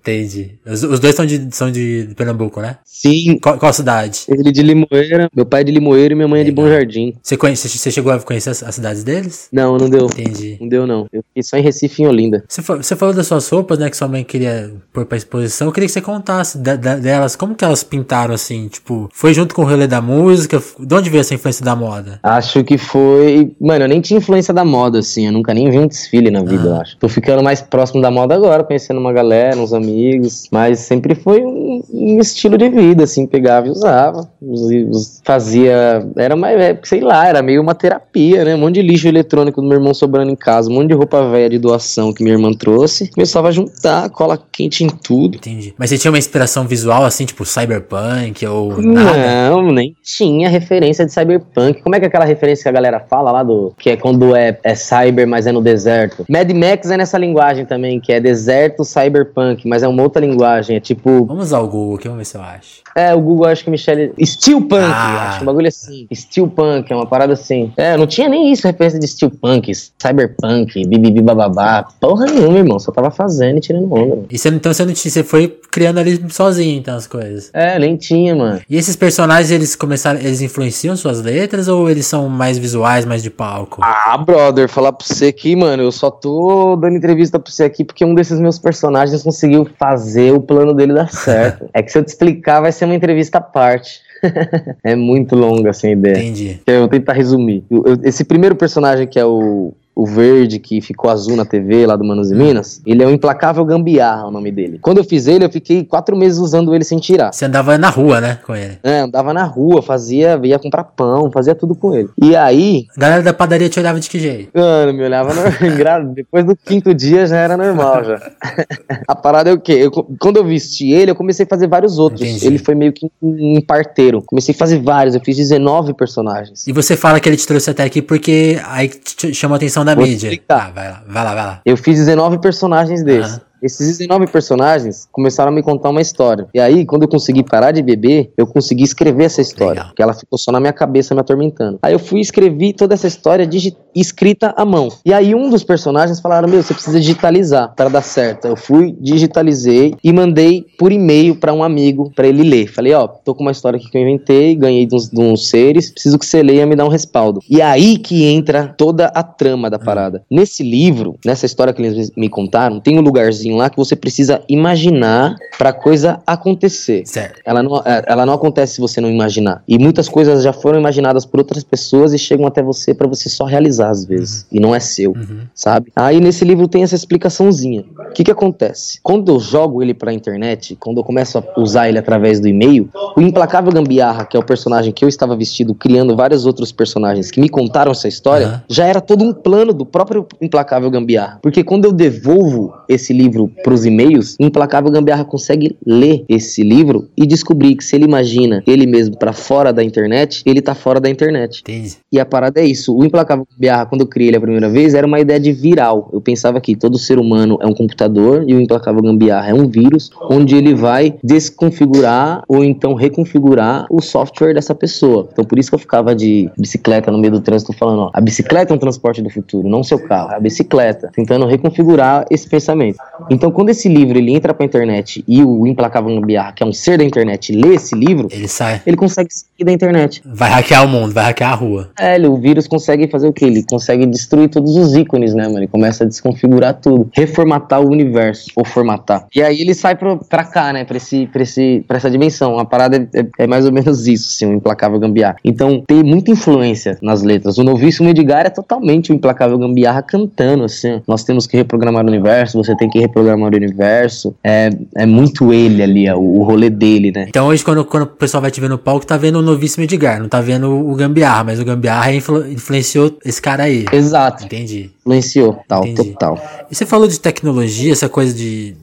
Entendi. Os, os dois são de, são de Pernambuco, né? Sim, Qual, qual cidade? ele de Limoeira, meu pai é de Limoeira e minha mãe é de. Bom Jardim. Você, conhece, você chegou a conhecer as, as cidades deles? Não, não deu. Entendi. Não deu, não. Eu fiquei só em Recife e em Olinda. Você, você falou das suas roupas, né? Que sua mãe queria pôr pra exposição. Eu queria que você contasse da- da- delas. Como que elas pintaram assim? Tipo, foi junto com o rolê da música? De onde veio essa influência da moda? Acho que foi. Mano, eu nem tinha influência da moda, assim. Eu nunca nem vi um desfile na vida, eu acho. Tô ficando mais próximo da moda agora, conhecendo uma galera, uns amigos. Mas sempre foi um, um estilo de vida, assim. Pegava e usava. Us- us- Fazia. Era mais. é, sei lá, era meio uma terapia, né? Um monte de lixo eletrônico do meu irmão sobrando em casa, um monte de roupa velha de doação que minha irmã trouxe. Começava a juntar, cola quente em tudo. Entendi. Mas você tinha uma inspiração visual assim, tipo cyberpunk ou nada? Não, nem tinha referência de cyberpunk. Como é que é aquela referência que a galera fala lá do. Que é quando é, é cyber, mas é no deserto? Mad Max é nessa linguagem também, que é deserto cyberpunk, mas é uma outra linguagem. Tipo. Vamos usar o Google aqui, vamos ver se eu acho. É, o Google acho que Michelle. Steelpunk, Ah. acho um bagulho assim. Steelpunk, é uma parada assim. É, não tinha nem isso, referência de steelpunk, cyberpunk, bibibi bababá. Porra nenhuma, irmão. Só tava fazendo e tirando onda. Mano. E você, então você não tinha, você foi criando ali sozinho, então, as coisas. É, nem tinha, mano. E esses personagens, eles começaram, eles influenciam suas letras ou eles são mais visuais, mais de palco? Ah, brother, falar pra você aqui, mano, eu só tô dando entrevista pra você aqui porque um desses meus personagens conseguiu fazer o plano dele dar certo. é que se eu te explicar, vai ser uma entrevista à parte. é muito longa assim a ideia. Entendi. Eu vou tentar resumir. Esse primeiro personagem que é o, o verde, que ficou azul na TV lá do Manos e Minas, ele é o Implacável Gambiarra, o nome dele. Quando eu fiz ele, eu fiquei quatro meses usando ele sem tirar. Você andava na rua, né, com ele. É, andava na rua, fazia, ia comprar pão, fazia tudo com ele. E aí, A galera da padaria te olhava de que jeito? Mano, me olhava no... engra- depois do quinto dia já era normal já. a parada é o quê? Eu quando eu vesti ele, eu comecei a fazer vários outros. Entendi. Ele foi meio que um parteiro. Comecei a fazer vários, eu fiz 19 personagens. E você fala que ele te trouxe até aqui porque aí te chamou a atenção da Vou mídia. explicar. Ah, vai lá, vai lá, vai lá. Eu fiz 19 personagens desses. Aham. Esses 19 personagens começaram a me contar uma história. E aí, quando eu consegui parar de beber, eu consegui escrever essa história. Legal. Porque ela ficou só na minha cabeça me atormentando. Aí eu fui e escrevi toda essa história escrita à mão. E aí um dos personagens falaram: Meu, você precisa digitalizar para dar certo. Eu fui, digitalizei e mandei por e-mail para um amigo para ele ler. Falei: Ó, tô com uma história aqui que eu inventei, ganhei de uns, de uns seres, preciso que você leia e me dá um respaldo. E aí que entra toda a trama da parada. Nesse livro, nessa história que eles me contaram, tem um lugarzinho lá que você precisa imaginar pra coisa acontecer. Certo. Ela não, é, ela não acontece se você não imaginar. E muitas coisas já foram imaginadas por outras pessoas e chegam até você pra você só realizar às vezes. E não é seu, Uhum. sabe? Aí nesse livro tem essa explicaçãozinha. O que que acontece? Quando eu jogo ele pra internet, quando eu começo a usar ele através do e-mail, o Implacável Gambiarra, que é o personagem que eu estava vestido, criando vários outros personagens que me contaram essa história, Aham. já era todo um plano do próprio Implacável Gambiarra. Porque quando eu devolvo esse livro livro pros e-mails, o Implacável Gambiarra consegue ler esse livro e descobrir que se ele imagina ele mesmo pra fora da internet, ele tá fora da internet. Entendi. E a parada é isso. O Implacável Gambiarra, quando eu criei ele a primeira vez, era uma ideia de viral. Eu pensava que todo ser humano é um computador e o Implacável Gambiarra é um vírus, onde ele vai desconfigurar ou então reconfigurar o software dessa pessoa. Então por isso que eu ficava de bicicleta no meio do trânsito falando, ó, a bicicleta é um transporte do futuro, não o seu carro, é a bicicleta, tentando reconfigurar esse pensamento. Então quando esse livro ele entra pra internet e o Implacável Gambiarra, que é um ser da internet, lê esse livro, Ele sai. ele consegue sair da internet. Vai hackear o mundo, vai hackear a rua. É, ele- o vírus consegue fazer o quê? Ele consegue destruir todos os ícones, né, mano? Ele começa a desconfigurar tudo. Reformatar o universo. Ou formatar. E aí ele sai pro, pra cá, né? Pra, esse, pra, esse, pra essa dimensão. A parada é, é- é mais ou menos isso, assim, o implacável gambiarra. Então tem muita influência nas letras. O novíssimo Edgar é totalmente o implacável gambiarra cantando, assim. Nós temos que reprogramar o universo, você tem que reprogramar o universo. É, é muito ele ali, é o, o rolê dele, né? Então hoje, quando, quando o pessoal vai te ver no palco, tá vendo o novíssimo Edgar, não tá vendo o Gambiarra, mas o Gambiarra influ- influenciou esse cara aí. Exato. Entendi. Influenciou, tal, Entendi. total. E você falou de tecnologia, essa coisa de.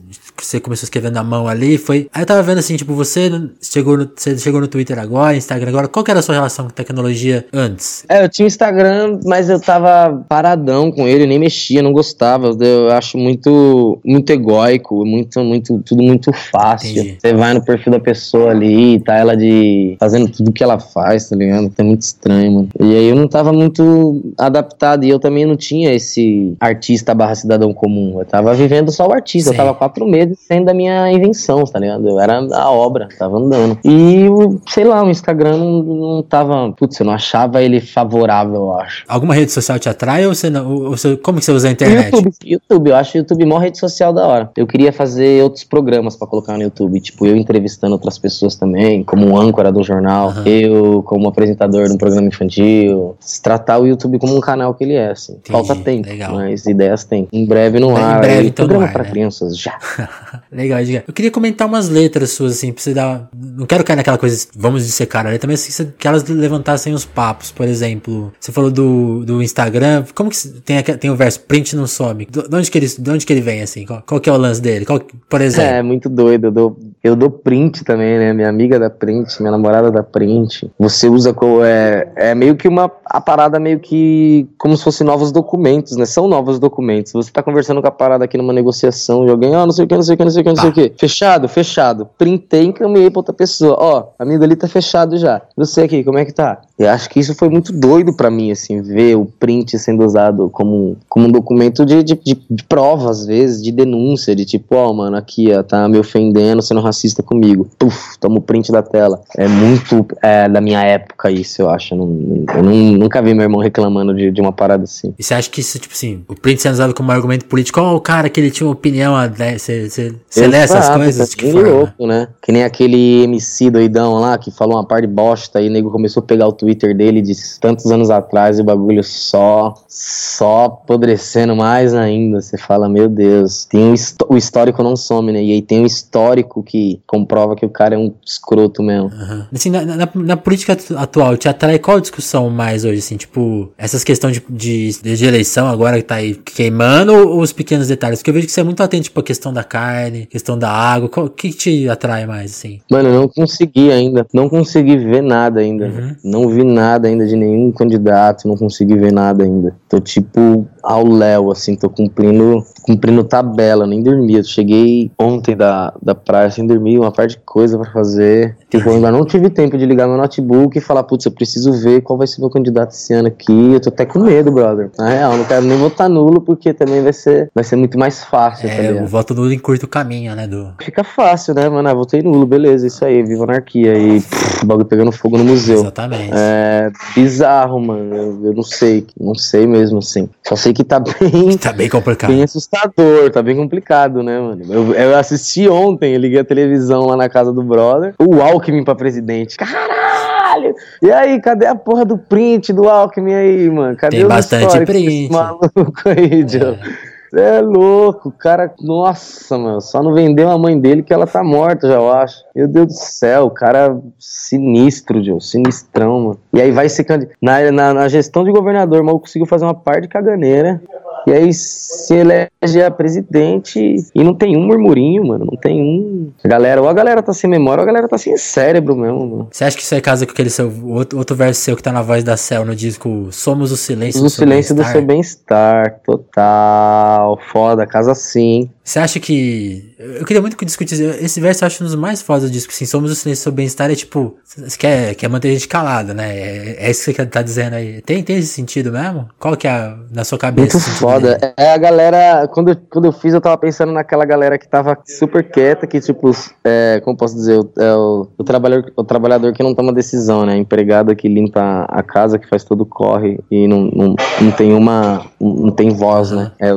Que você começou escrevendo na mão ali, foi. Aí eu tava vendo assim, tipo, você chegou no, você chegou no Twitter agora, Instagram agora, qual que era a sua relação com tecnologia antes? É, eu tinha Instagram, mas eu tava paradão com ele, eu nem mexia, não gostava. Eu, eu acho muito, muito egóico, muito, muito, tudo muito fácil. Entendi. Você vai no perfil da pessoa ali, tá ela de fazendo tudo que ela faz, tá ligado? É muito estranho, mano. E aí eu não tava muito adaptado e eu também não tinha esse artista barra cidadão comum. Eu tava vivendo só o artista, Sim. eu tava quatro meses sendo da minha invenção, tá ligado? Eu era a obra, tava andando. E, o- sei lá, o Instagram não, não tava. Putz, eu não achava ele favorável, eu acho. Alguma rede social te atrai ou você não. ou você- como que você usa a internet? YouTube, YouTube, eu acho o YouTube maior rede social da hora. Eu queria fazer outros programas pra colocar no YouTube, tipo eu entrevistando outras pessoas também, como um âncora do jornal, Aham. eu como apresentador de um programa infantil, se tratar o YouTube como um canal que ele é, assim. Entendi, Falta tempo, legal. mas ideias tem. Em breve no Em ar, breve, aí, então, programa ar, pra né? crianças já. Legal, Edgar. Eu queria comentar umas letras suas, assim, pra você dar. Não quero cair naquela coisa, vamos dissecar a letra, mas assim, que elas levantassem os papos, por exemplo. Você falou do, do Instagram. Como que tem, tem o verso print não some? Do- De onde que ele, de onde que ele vem, assim? Qual, qual que é o lance dele? Qual, que- por exemplo. É, muito doido. Dou, eu dou print também, né? Minha amiga dá print, minha namorada dá print. Você usa é, é meio que uma a parada meio que como se fosse novos documentos, né? São novos documentos. Você tá conversando com a parada aqui numa negociação de alguém, ah, não sei o que, não sei o que, não sei o que, não sei o que. Fechado, fechado. Printei e encaminhei pra outra pessoa. Ó, amigo ali tá fechado já. Você aqui, como é que tá? Eu acho que isso foi muito doido pra mim, assim, ver o print sendo usado como, como um documento de, de, de- de prova, às vezes, de denúncia, de tipo, ó, mano, aqui, ó, tá me ofendendo, sendo racista comigo. Puf, toma o print da tela. É muito é, da minha época isso, eu acho. Eu, não, eu não- nunca vi meu irmão reclamando de, de uma parada assim. E você acha que isso, tipo assim, o print sendo usado como argumento político, ó, o cara que ele tinha uma opinião, você, lê essas coisas? tá que forma? louco, né? Que nem aquele MC doidão lá que falou uma par de bosta e o nego começou a pegar o Twitter dele de tantos anos atrás e o bagulho só, só apodrecendo mais ainda. Você fala, meu Deus, tem um histó- o histórico não some, né? E aí tem um histórico que comprova que o cara é um escroto mesmo. Aham. Assim, na, na- na política atu- atual, te atrai qual discussão mais hoje, assim, tipo, essas questões de, de, de eleição agora que tá aí queimando ou os pequenos detalhes? Porque eu vejo que você é muito atento, tipo, a questão da carne, questão da água, o que, que te atrai mais, assim? Mano, eu não consegui ainda. Não consegui ver nada ainda. Uhum. Não vi nada ainda de nenhum candidato. Não consegui ver nada ainda. Tô tipo ao léu, assim. Tô cumprindo, cumprindo tabela. Nem dormi. Eu cheguei ontem da, da praia sem dormir. Uma parte de coisa pra fazer. Tipo, eu ainda não tive tempo de ligar meu notebook e falar, putz, eu preciso ver qual vai ser meu candidato esse ano aqui. Eu tô até com medo, brother. Na real, não quero nem votar nulo porque também vai ser, vai ser muito mais fácil, tá É, o voto nulo encurta o caminho, né, do... Fica fácil, né, mano? Ah, votei nulo, beleza, isso aí, viva a anarquia. E pff, o bagulho pegando fogo no museu. Exatamente. É bizarro, mano. Eu, eu não sei, não sei mesmo, assim. Só sei que tá bem, Tá bem complicado. bem assustador, tá bem complicado, né, mano? Eu, eu assisti ontem, eu liguei a televisão lá na casa do brother, o Alckmin pra presidente. Caralho! E aí, cadê a porra do print do Alckmin aí, mano? Cadê Tem bastante print. maluco aí, Joe? Cê é louco, o cara, nossa, mano, só não vendeu a mãe dele que ela tá morta, já eu acho. Meu Deus do céu, o cara sinistro, Joe, sinistrão, mano. E aí vai ser candidato. Na, na, na gestão de governador, o maluco conseguiu fazer uma par de caganeira. E aí se elege a presidente e não tem um murmurinho, mano. Não tem um. A galera, ou a galera tá sem memória, ou a galera tá sem cérebro mesmo, mano. Você acha que isso aí casa com aquele seu outro, outro verso seu que tá na voz da Cell no disco Somos o Silêncio do Seu silêncio do Bem-Estar"? seu bem-estar, total. Foda, casa sim. Você acha que. Eu queria muito que discutisse. Esse verso eu acho um dos mais fodas do disco. Assim, somos o silêncio seu bem-estar. É tipo. Você quer, quer manter a gente calada, né? É, é isso que você tá dizendo aí. Tem, tem esse sentido mesmo? Qual que é a, na sua cabeça? Muito foda. dele? É a galera. Quando, eu- quando eu fiz, eu tava pensando naquela galera que tava super quieta, que, tipo, é, como posso dizer, o, é o, o trabalhador, o trabalhador que não toma decisão, né? Empregado que limpa a casa, que faz todo corre e não, não, não tem uma. não tem voz, né? É,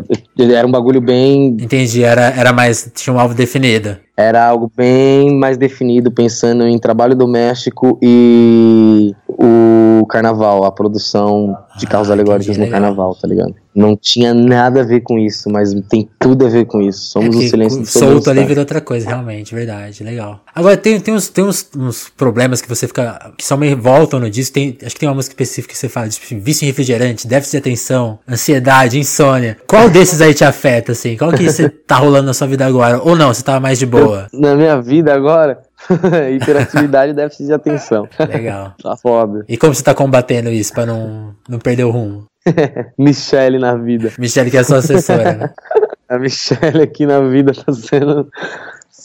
era um bagulho bem. Entendi, era, era mais. Tinha um alvo definido. Era algo bem mais definido, pensando em trabalho doméstico e o carnaval, a produção de Ah, carros alegóricos entendi, no carnaval, tá ligado? Não tinha nada a ver com isso, mas tem tudo a ver com isso. Somos É o silêncio do solto ali vira outra coisa, realmente, verdade, legal. Agora, tem, tem, uns, tem uns, uns problemas que você fica. que só me voltam no disco. Tem, acho que tem uma música específica que você fala, tipo, vício em refrigerante, déficit de atenção, ansiedade, insônia. Qual desses aí te afeta, assim? Qual que você tá rolando na sua vida agora? Ou não, você tava mais de boa? Na minha vida agora, hiperatividade e déficit de atenção. Legal. Tá foda. E como você tá combatendo isso pra não, não perder o rumo? Michele na vida. Michelle, que é sua assessora, né? A Michele aqui na vida tá sendo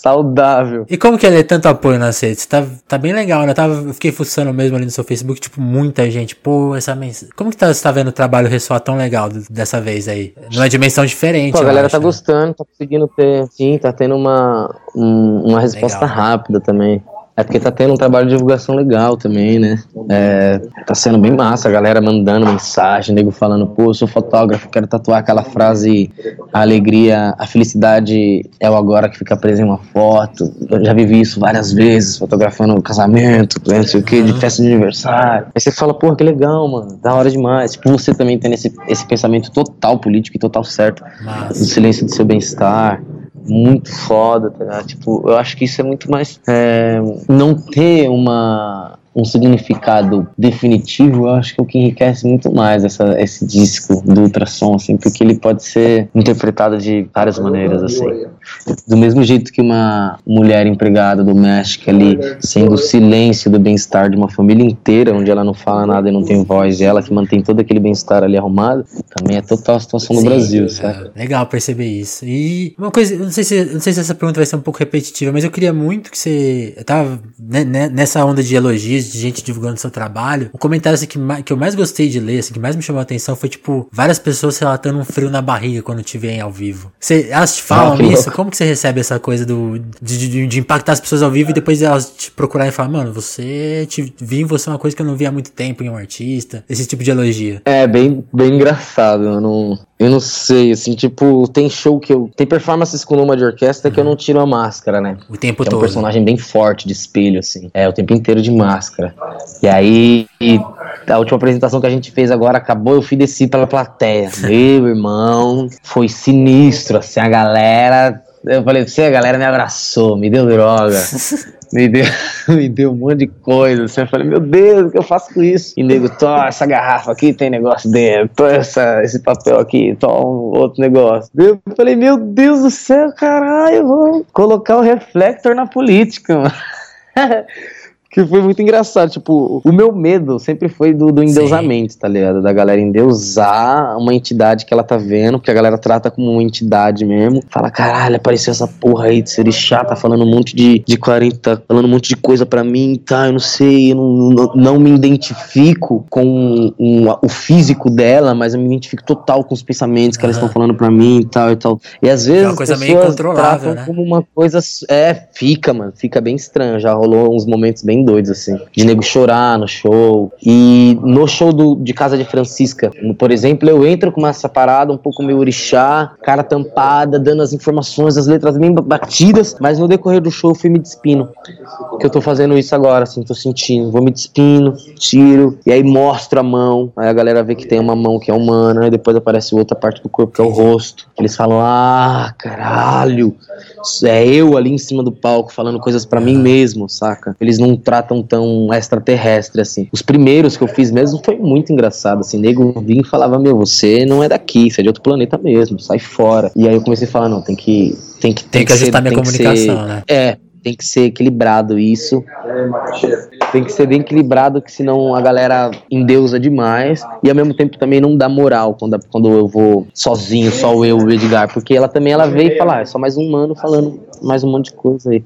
saudável. E como que ele é tanto apoio nas redes? Tá, tá bem legal, né? Eu, tava, eu fiquei fuçando mesmo ali no seu Facebook, tipo, muita gente. Pô, essa mensagem. Como que tá, você tá vendo o trabalho ressoar tão legal dessa vez aí? Numa dimensão diferente. Pô, a galera acho, tá né? gostando, tá conseguindo ter. Sim, tá tendo uma, um- uma resposta Legal. rápida também. É porque tá tendo um trabalho de divulgação legal também, né? É, tá sendo bem massa, a galera mandando mensagem, nego falando, pô, eu sou fotógrafo, quero tatuar aquela frase, a alegria, a felicidade é o agora que fica preso em uma foto. Eu já vivi isso várias vezes, fotografando casamento, não sei o que, de festa de aniversário. Aí você fala, pô, que legal, mano, da hora demais. Tipo, você também tendo esse, esse pensamento total político e total certo do silêncio do seu bem-estar. Muito foda, tá ligado? Tipo, eu acho que isso é muito mais. é, não ter uma, um significado definitivo, eu acho que é o que enriquece muito mais essa, esse disco do ultrassom, assim, porque ele pode ser interpretado de várias maneiras, assim. Do mesmo jeito que uma mulher empregada doméstica ali, sendo o silêncio do bem-estar de uma família inteira, onde ela não fala nada e não tem voz, e ela que mantém todo aquele bem-estar ali arrumado, também é total a situação no Brasil, é, sabe? Legal perceber isso. E uma coisa, não sei, se, não sei se essa pergunta vai ser um pouco repetitiva, mas eu queria muito que você. Eu tava né, nessa onda de elogios, de gente divulgando seu trabalho. O comentário assim, que, que eu mais gostei de ler, assim, que mais me chamou a atenção foi tipo, várias pessoas relatando um frio na barriga quando te veem ao vivo. Você, elas te falam Ah, isso? Como que você recebe essa coisa do, de, de, de impactar as pessoas ao vivo e depois elas te procurarem e falar, mano, você te vi em você uma coisa que eu não vi há muito tempo em um artista. Esse tipo de elogio. É, bem, bem engraçado. Eu não, eu não sei, assim, tipo, tem show que eu. Tem performances com numa de orquestra que eu não tiro a máscara, né? O tempo Que é um todo. personagem bem forte de espelho, assim. É, o tempo inteiro de máscara. E aí, a última apresentação que a gente fez agora acabou, eu fui desci pela plateia. Meu irmão, foi sinistro, assim, a galera. Eu falei pra você, a galera me abraçou, me deu droga. Me deu, me deu um monte de coisa. Assim, eu falei, meu Deus, o que eu faço com isso? E nego, toma essa garrafa aqui, tem negócio dentro. Toma essa, esse papel aqui, toma outro negócio. Eu falei, meu Deus do céu, caralho, vou colocar o reflector na política, mano. Que foi muito engraçado, tipo, o meu medo sempre foi do, do endeusamento, tá ligado? Da galera endeusar uma entidade que ela tá vendo, que a galera trata como uma entidade mesmo. Fala, caralho, apareceu essa porra aí de ser tá falando um monte de, de 40, falando um monte de coisa pra mim, tá? Eu não sei, eu não, não, não me identifico com um- o físico dela, mas eu me identifico total com os pensamentos que elas Aham. estão falando pra mim e tal e tal. E às vezes uma coisa meio tratam né? como uma coisa. É, fica, mano. Fica bem estranho. Já rolou uns momentos bem doidos, assim. De nego chorar no show. E no show do, de Casa de Francisca, por exemplo, eu entro com essa parada um pouco meio orixá, cara tampada, dando as informações, as letras bem batidas. Mas no decorrer do show eu fui me despindo. Que eu tô fazendo isso agora, assim, tô sentindo. Vou me despindo, tiro, e aí mostro a mão. Aí a galera vê que tem uma mão que é humana, e depois aparece outra parte do corpo que é o rosto. Eles falam: Ah, caralho, é eu ali em cima do palco falando coisas pra mim mesmo, saca? Eles não tratam tão extraterrestre assim. Os primeiros que eu fiz mesmo foi muito engraçado, assim, nego vinha e falava, meu, você não é daqui, você é de outro planeta mesmo, sai fora. E aí eu comecei a falar, não, tem que tem que Tem que ajustar minha tem que comunicação, ser- né? É, tem que ser equilibrado isso. Tem que ser bem equilibrado, que senão a galera endeusa demais. E ao mesmo tempo também não dá moral quando, quando eu vou sozinho, só eu, o Edgar. Porque ela também ela veio e fala, ah, é só mais um mano falando mais um monte de coisa aí.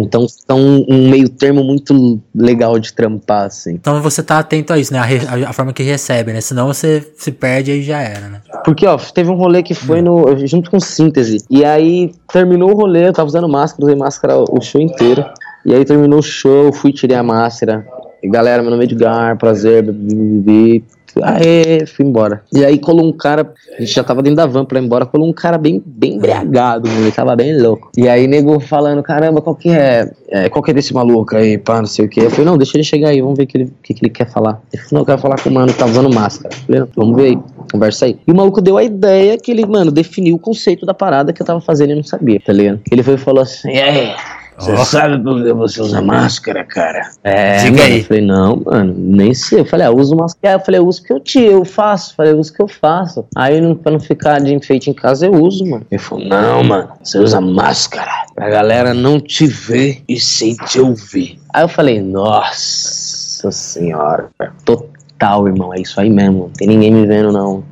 Então são um meio termo muito legal de trampar, assim. Então você tá atento a isso, né? A, a- a forma que recebe, né? Senão você se perde e já era, né? Porque, ó, teve um rolê que foi no, junto com síntese. E aí terminou o rolê, eu tava usando máscara, usei máscara o show inteiro. E aí terminou o show, fui, tirei a máscara. E galera, meu nome é Edgar, prazer, bibi. Aê, fui embora. E aí colou um cara, a gente já tava dentro da van pra ir embora, colou um cara bem, bem embriagado, ele tava bem louco. E aí nego falando, caramba, qual que é, é, qual que é desse maluco aí, pá, não sei o que. Eu falei, não, deixa ele chegar aí, vamos ver o que ele, que, que ele quer falar. Ele falou, não, eu quero falar com o mano que tá usando máscara. Eu falei, não, vamos ver aí, conversa aí. E o maluco deu a ideia que ele, mano, definiu o conceito da parada que eu tava fazendo e não sabia, tá ligado? Ele foi e falou assim, e aí, você Ó. sabe por que você usa máscara, cara? É, Diga mano, aí. eu falei, não, mano, nem sei. Eu falei, ah, uso máscara. Eu falei, uso que eu tiro, eu faço. Eu falei, uso que eu faço. Aí, não, pra não ficar de enfeite em casa, eu uso, mano. Ele falou, não, mano, você usa máscara pra galera não te ver e sim te ouvir. Aí eu falei, nossa senhora, total, irmão, é isso aí mesmo. Não tem ninguém me vendo, não.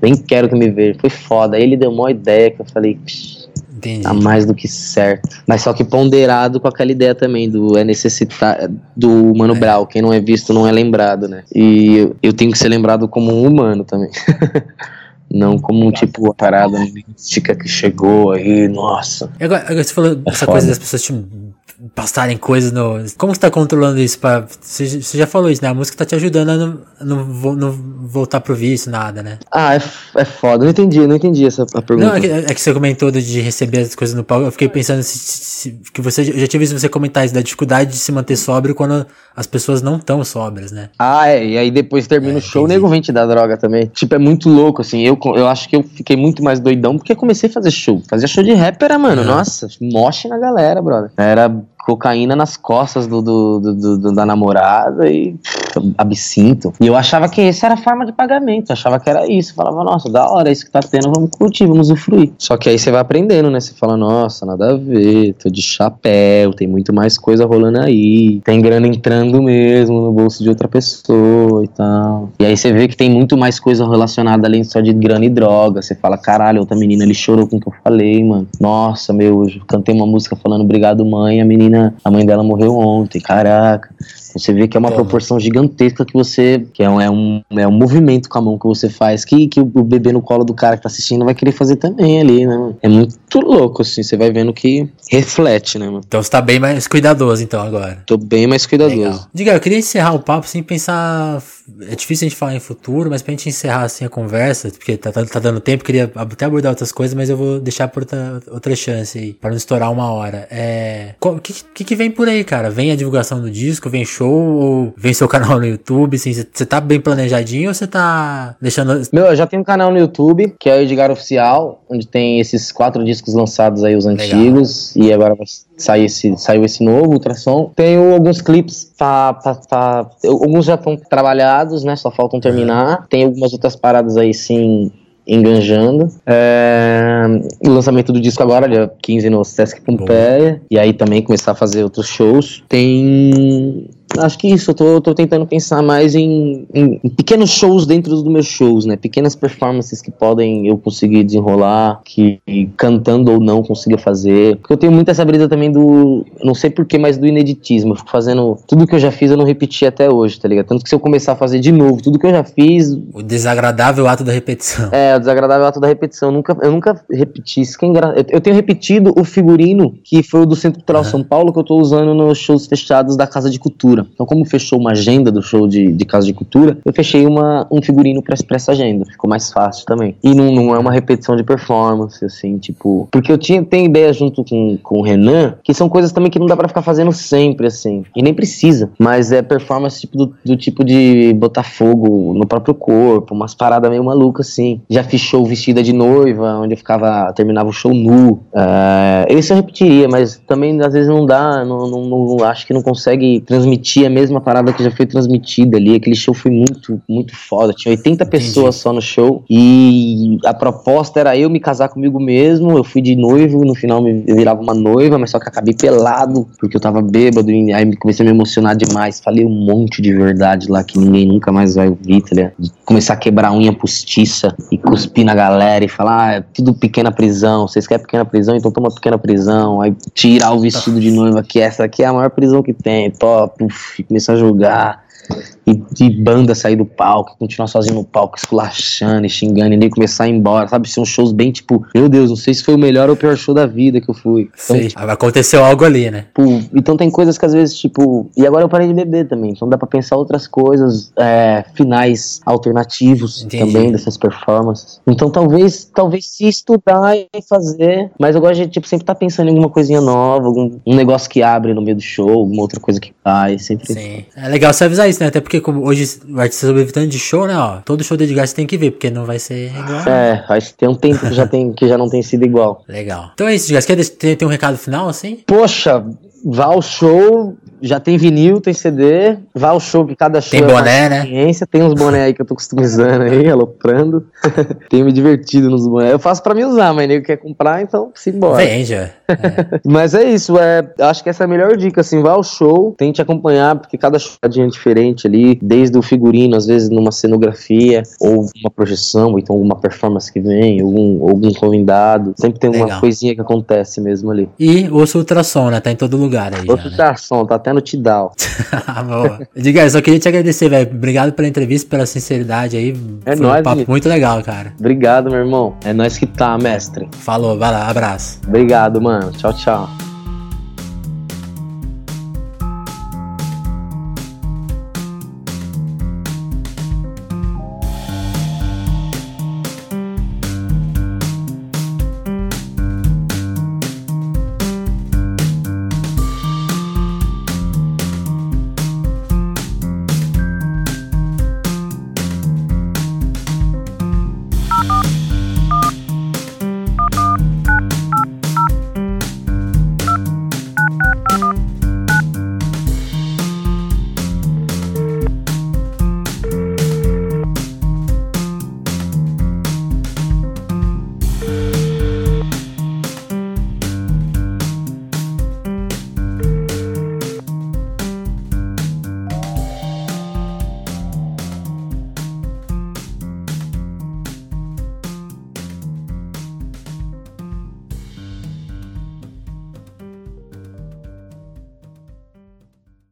Nem quero que me veja. Foi foda. Aí ele deu uma ideia que eu falei, "Psh, Entendi. Tá mais do que certo. Mas só que ponderado com aquela ideia também do é necessitar do Mano Brown. Quem não é visto não é lembrado, né? E eu, eu tenho que ser lembrado como um humano também. não como um tipo uma parada mística que chegou aí, nossa. E agora, agora você falou essa foda. coisa das pessoas te passarem coisas no. Como você tá controlando isso? Pra... Você, você já falou isso, né? A música tá te ajudando a não, não, não voltar pro vício, nada, né? Ah, é, é foda. Não entendi, não entendi essa pergunta. Não, é que, é que você comentou de- receber as coisas no palco. Eu fiquei pensando se, se- que você eu já tinha visto você comentar isso da dificuldade de se manter sóbrio quando as pessoas não estão sóbrias, né? Ah, é, e aí depois termina É, o show, o nego vem te dar droga também. Tipo, é muito louco, assim. Eu, eu acho que eu fiquei muito mais doidão porque eu comecei a fazer show. Fazia show de rap, era, mano, É. nossa, moche na galera, brother. Era cocaína nas costas do, do- do- do- da namorada e absinto. E eu achava que essa era a forma de pagamento, eu achava que era isso. Eu falava, nossa, da hora, é isso que tá tendo, vamos curtir, vamos usufruir. Só que aí você vai aprendendo, né? Você fala, nossa, nada a ver, tô de chapéu, tem muito mais coisa rolando aí, tem grana entrando mesmo no bolso de outra pessoa e tal. E aí você vê que tem muito mais coisa relacionada além só de grana e droga. Você fala, caralho, outra menina ele chorou com o que eu falei, mano. Nossa, meu, eu cantei uma música falando obrigado, mãe, a menina, a mãe dela morreu ontem, caraca. Você vê que é uma proporção gigantesca que você. que é um, é, um, é um movimento com a mão que você faz, que, que o bebê no colo do cara que tá assistindo vai querer fazer também ali, né? É muito louco, assim, você vai vendo que reflete, né, mano? Então você tá bem mais cuidadoso, então, agora. Tô bem mais cuidadoso. Legal. Diga, eu queria encerrar o papo sem pensar. É difícil a gente falar em futuro, mas pra gente encerrar assim a conversa, porque tá, tá- tá dando tempo, queria até abordar outras coisas, mas eu vou deixar por outra, outra chance aí, pra não estourar uma hora. É. O que, que, que vem por aí, cara? Vem a divulgação do disco, vem show, ou vem seu canal no YouTube? Assim, você tá bem planejadinho ou você tá deixando. Meu, eu já tenho um canal no YouTube, que é o Edgar Oficial, onde tem esses quatro discos lançados aí, os Legal. antigos, e agora vai sair esse, saiu esse novo, Ultrassom. Tenho alguns clipes, tá, tá, tá- alguns já estão trabalhados, né, só faltam terminar. Tem algumas outras paradas aí, sim, enganjando. É, o lançamento do disco agora, dia 15 no Sesc Pompeia, e aí também começar a fazer outros shows. Tem... Acho que isso, eu tô, tô tentando pensar mais em, em- em pequenos shows dentro dos meus shows, né? Pequenas performances que podem eu conseguir desenrolar, que cantando ou não consiga fazer. Porque eu tenho muito essa brisa também do. Não sei porquê, mas do ineditismo. Eu fico fazendo. Tudo que eu já fiz eu não repeti até hoje, tá ligado? Tanto que se eu começar a fazer de novo, tudo que eu já fiz, O desagradável ato da repetição. é, o desagradável ato da repetição. Eu nunca, eu nunca repeti isso. Que é engra... eu, eu tenho repetido o figurino que foi o do Centro Cultural Aham. São Paulo que eu tô usando nos shows fechados da Casa de Cultura. Cultura. Então, como fechou uma agenda do show de, de Casa de Cultura, eu fechei uma, um figurino pra, pra essa agenda. Ficou mais fácil também. E não, não é uma repetição de performance, assim, tipo. Porque eu tinha, tenho ideia junto com, com o Renan, que são coisas também que não dá pra ficar fazendo sempre, assim. E nem precisa. Mas é performance tipo, do, do tipo de botar fogo no próprio corpo, umas paradas meio malucas, assim. Já show vestida de noiva, onde eu ficava, terminava o show nu. É, esse eu repetiria, mas também às vezes não dá, não, não, não- acho que não consegue transmitir a mesma parada que já foi transmitida ali. Aquele show foi muito, muito foda. Tinha 80 pessoas só no show e a proposta era eu me casar comigo mesmo. Eu fui de noivo, no final me eu virava uma noiva, mas só que acabei pelado porque eu tava bêbado e aí comecei a me emocionar demais. Falei um monte de verdade lá que ninguém nunca mais vai ouvir, tá ligado? Começar a quebrar a unha postiça e cuspir na galera e falar, ah, é tudo pequena prisão. Vocês querem pequena prisão? Então toma pequena prisão. Aí tirar o vestido de noiva, que essa aqui é a maior prisão que tem. Top, e começar a jogar. E de banda sair do palco, continuar sozinho no palco, esculachando e xingando, e nem começar a ir embora, sabe? São shows bem tipo, meu Deus, não sei se foi o melhor ou o pior show da vida que eu fui. Então, Sei. Aconteceu algo ali, né? Tipo, então tem coisas que às vezes, tipo. E agora eu parei de beber também. Então dá pra pensar outras coisas, é, finais alternativos Entendi. também dessas performances. Então talvez, talvez se estudar e fazer. Mas eu gosto de, tipo, sempre estar pensando em alguma coisinha nova, algum um negócio que abre no meio do show, alguma outra coisa que cai. Sempre. Sim. É legal você avisar isso, né? Até porque como hoje o artista sobrevive tanto de show, né? Ó, todo show do Edgar você tem que ver, porque não vai ser igual. É, acho que tem um tempo que já, tem, que já não tem sido igual. Legal. Então é isso, Edgar. Você quer ter, ter um recado final, assim? Poxa, vá ao show. Já tem vinil, tem CD. Vá ao show que cada show Tem é boné, né? experiência. Tem uns boné aí que eu tô customizando aí, aloprando. Tenho me divertido nos boné. Eu faço pra me usar, mas nego quer comprar, então simbora. Vende. É. Mas é isso, é, acho que essa é a melhor dica, assim, vá ao show, tente acompanhar, porque cada show é diferente ali, desde o figurino, às vezes numa cenografia, ou uma projeção, ou então alguma performance que vem, algum, algum convidado, sempre tem uma Legal. coisinha que acontece mesmo ali. E ouço ultrassom, né? Tá em todo lugar aí. Outro Já, né? garçom, tá até no Tidal. Boa. Edgar, só queria te agradecer, velho. Obrigado pela entrevista, pela sinceridade aí. É Foi um nóis, papo Vinícius. muito legal, cara. Obrigado, meu irmão. É nós que tá, mestre. Falou, vai lá, abraço. Obrigado, mano. Tchau, tchau.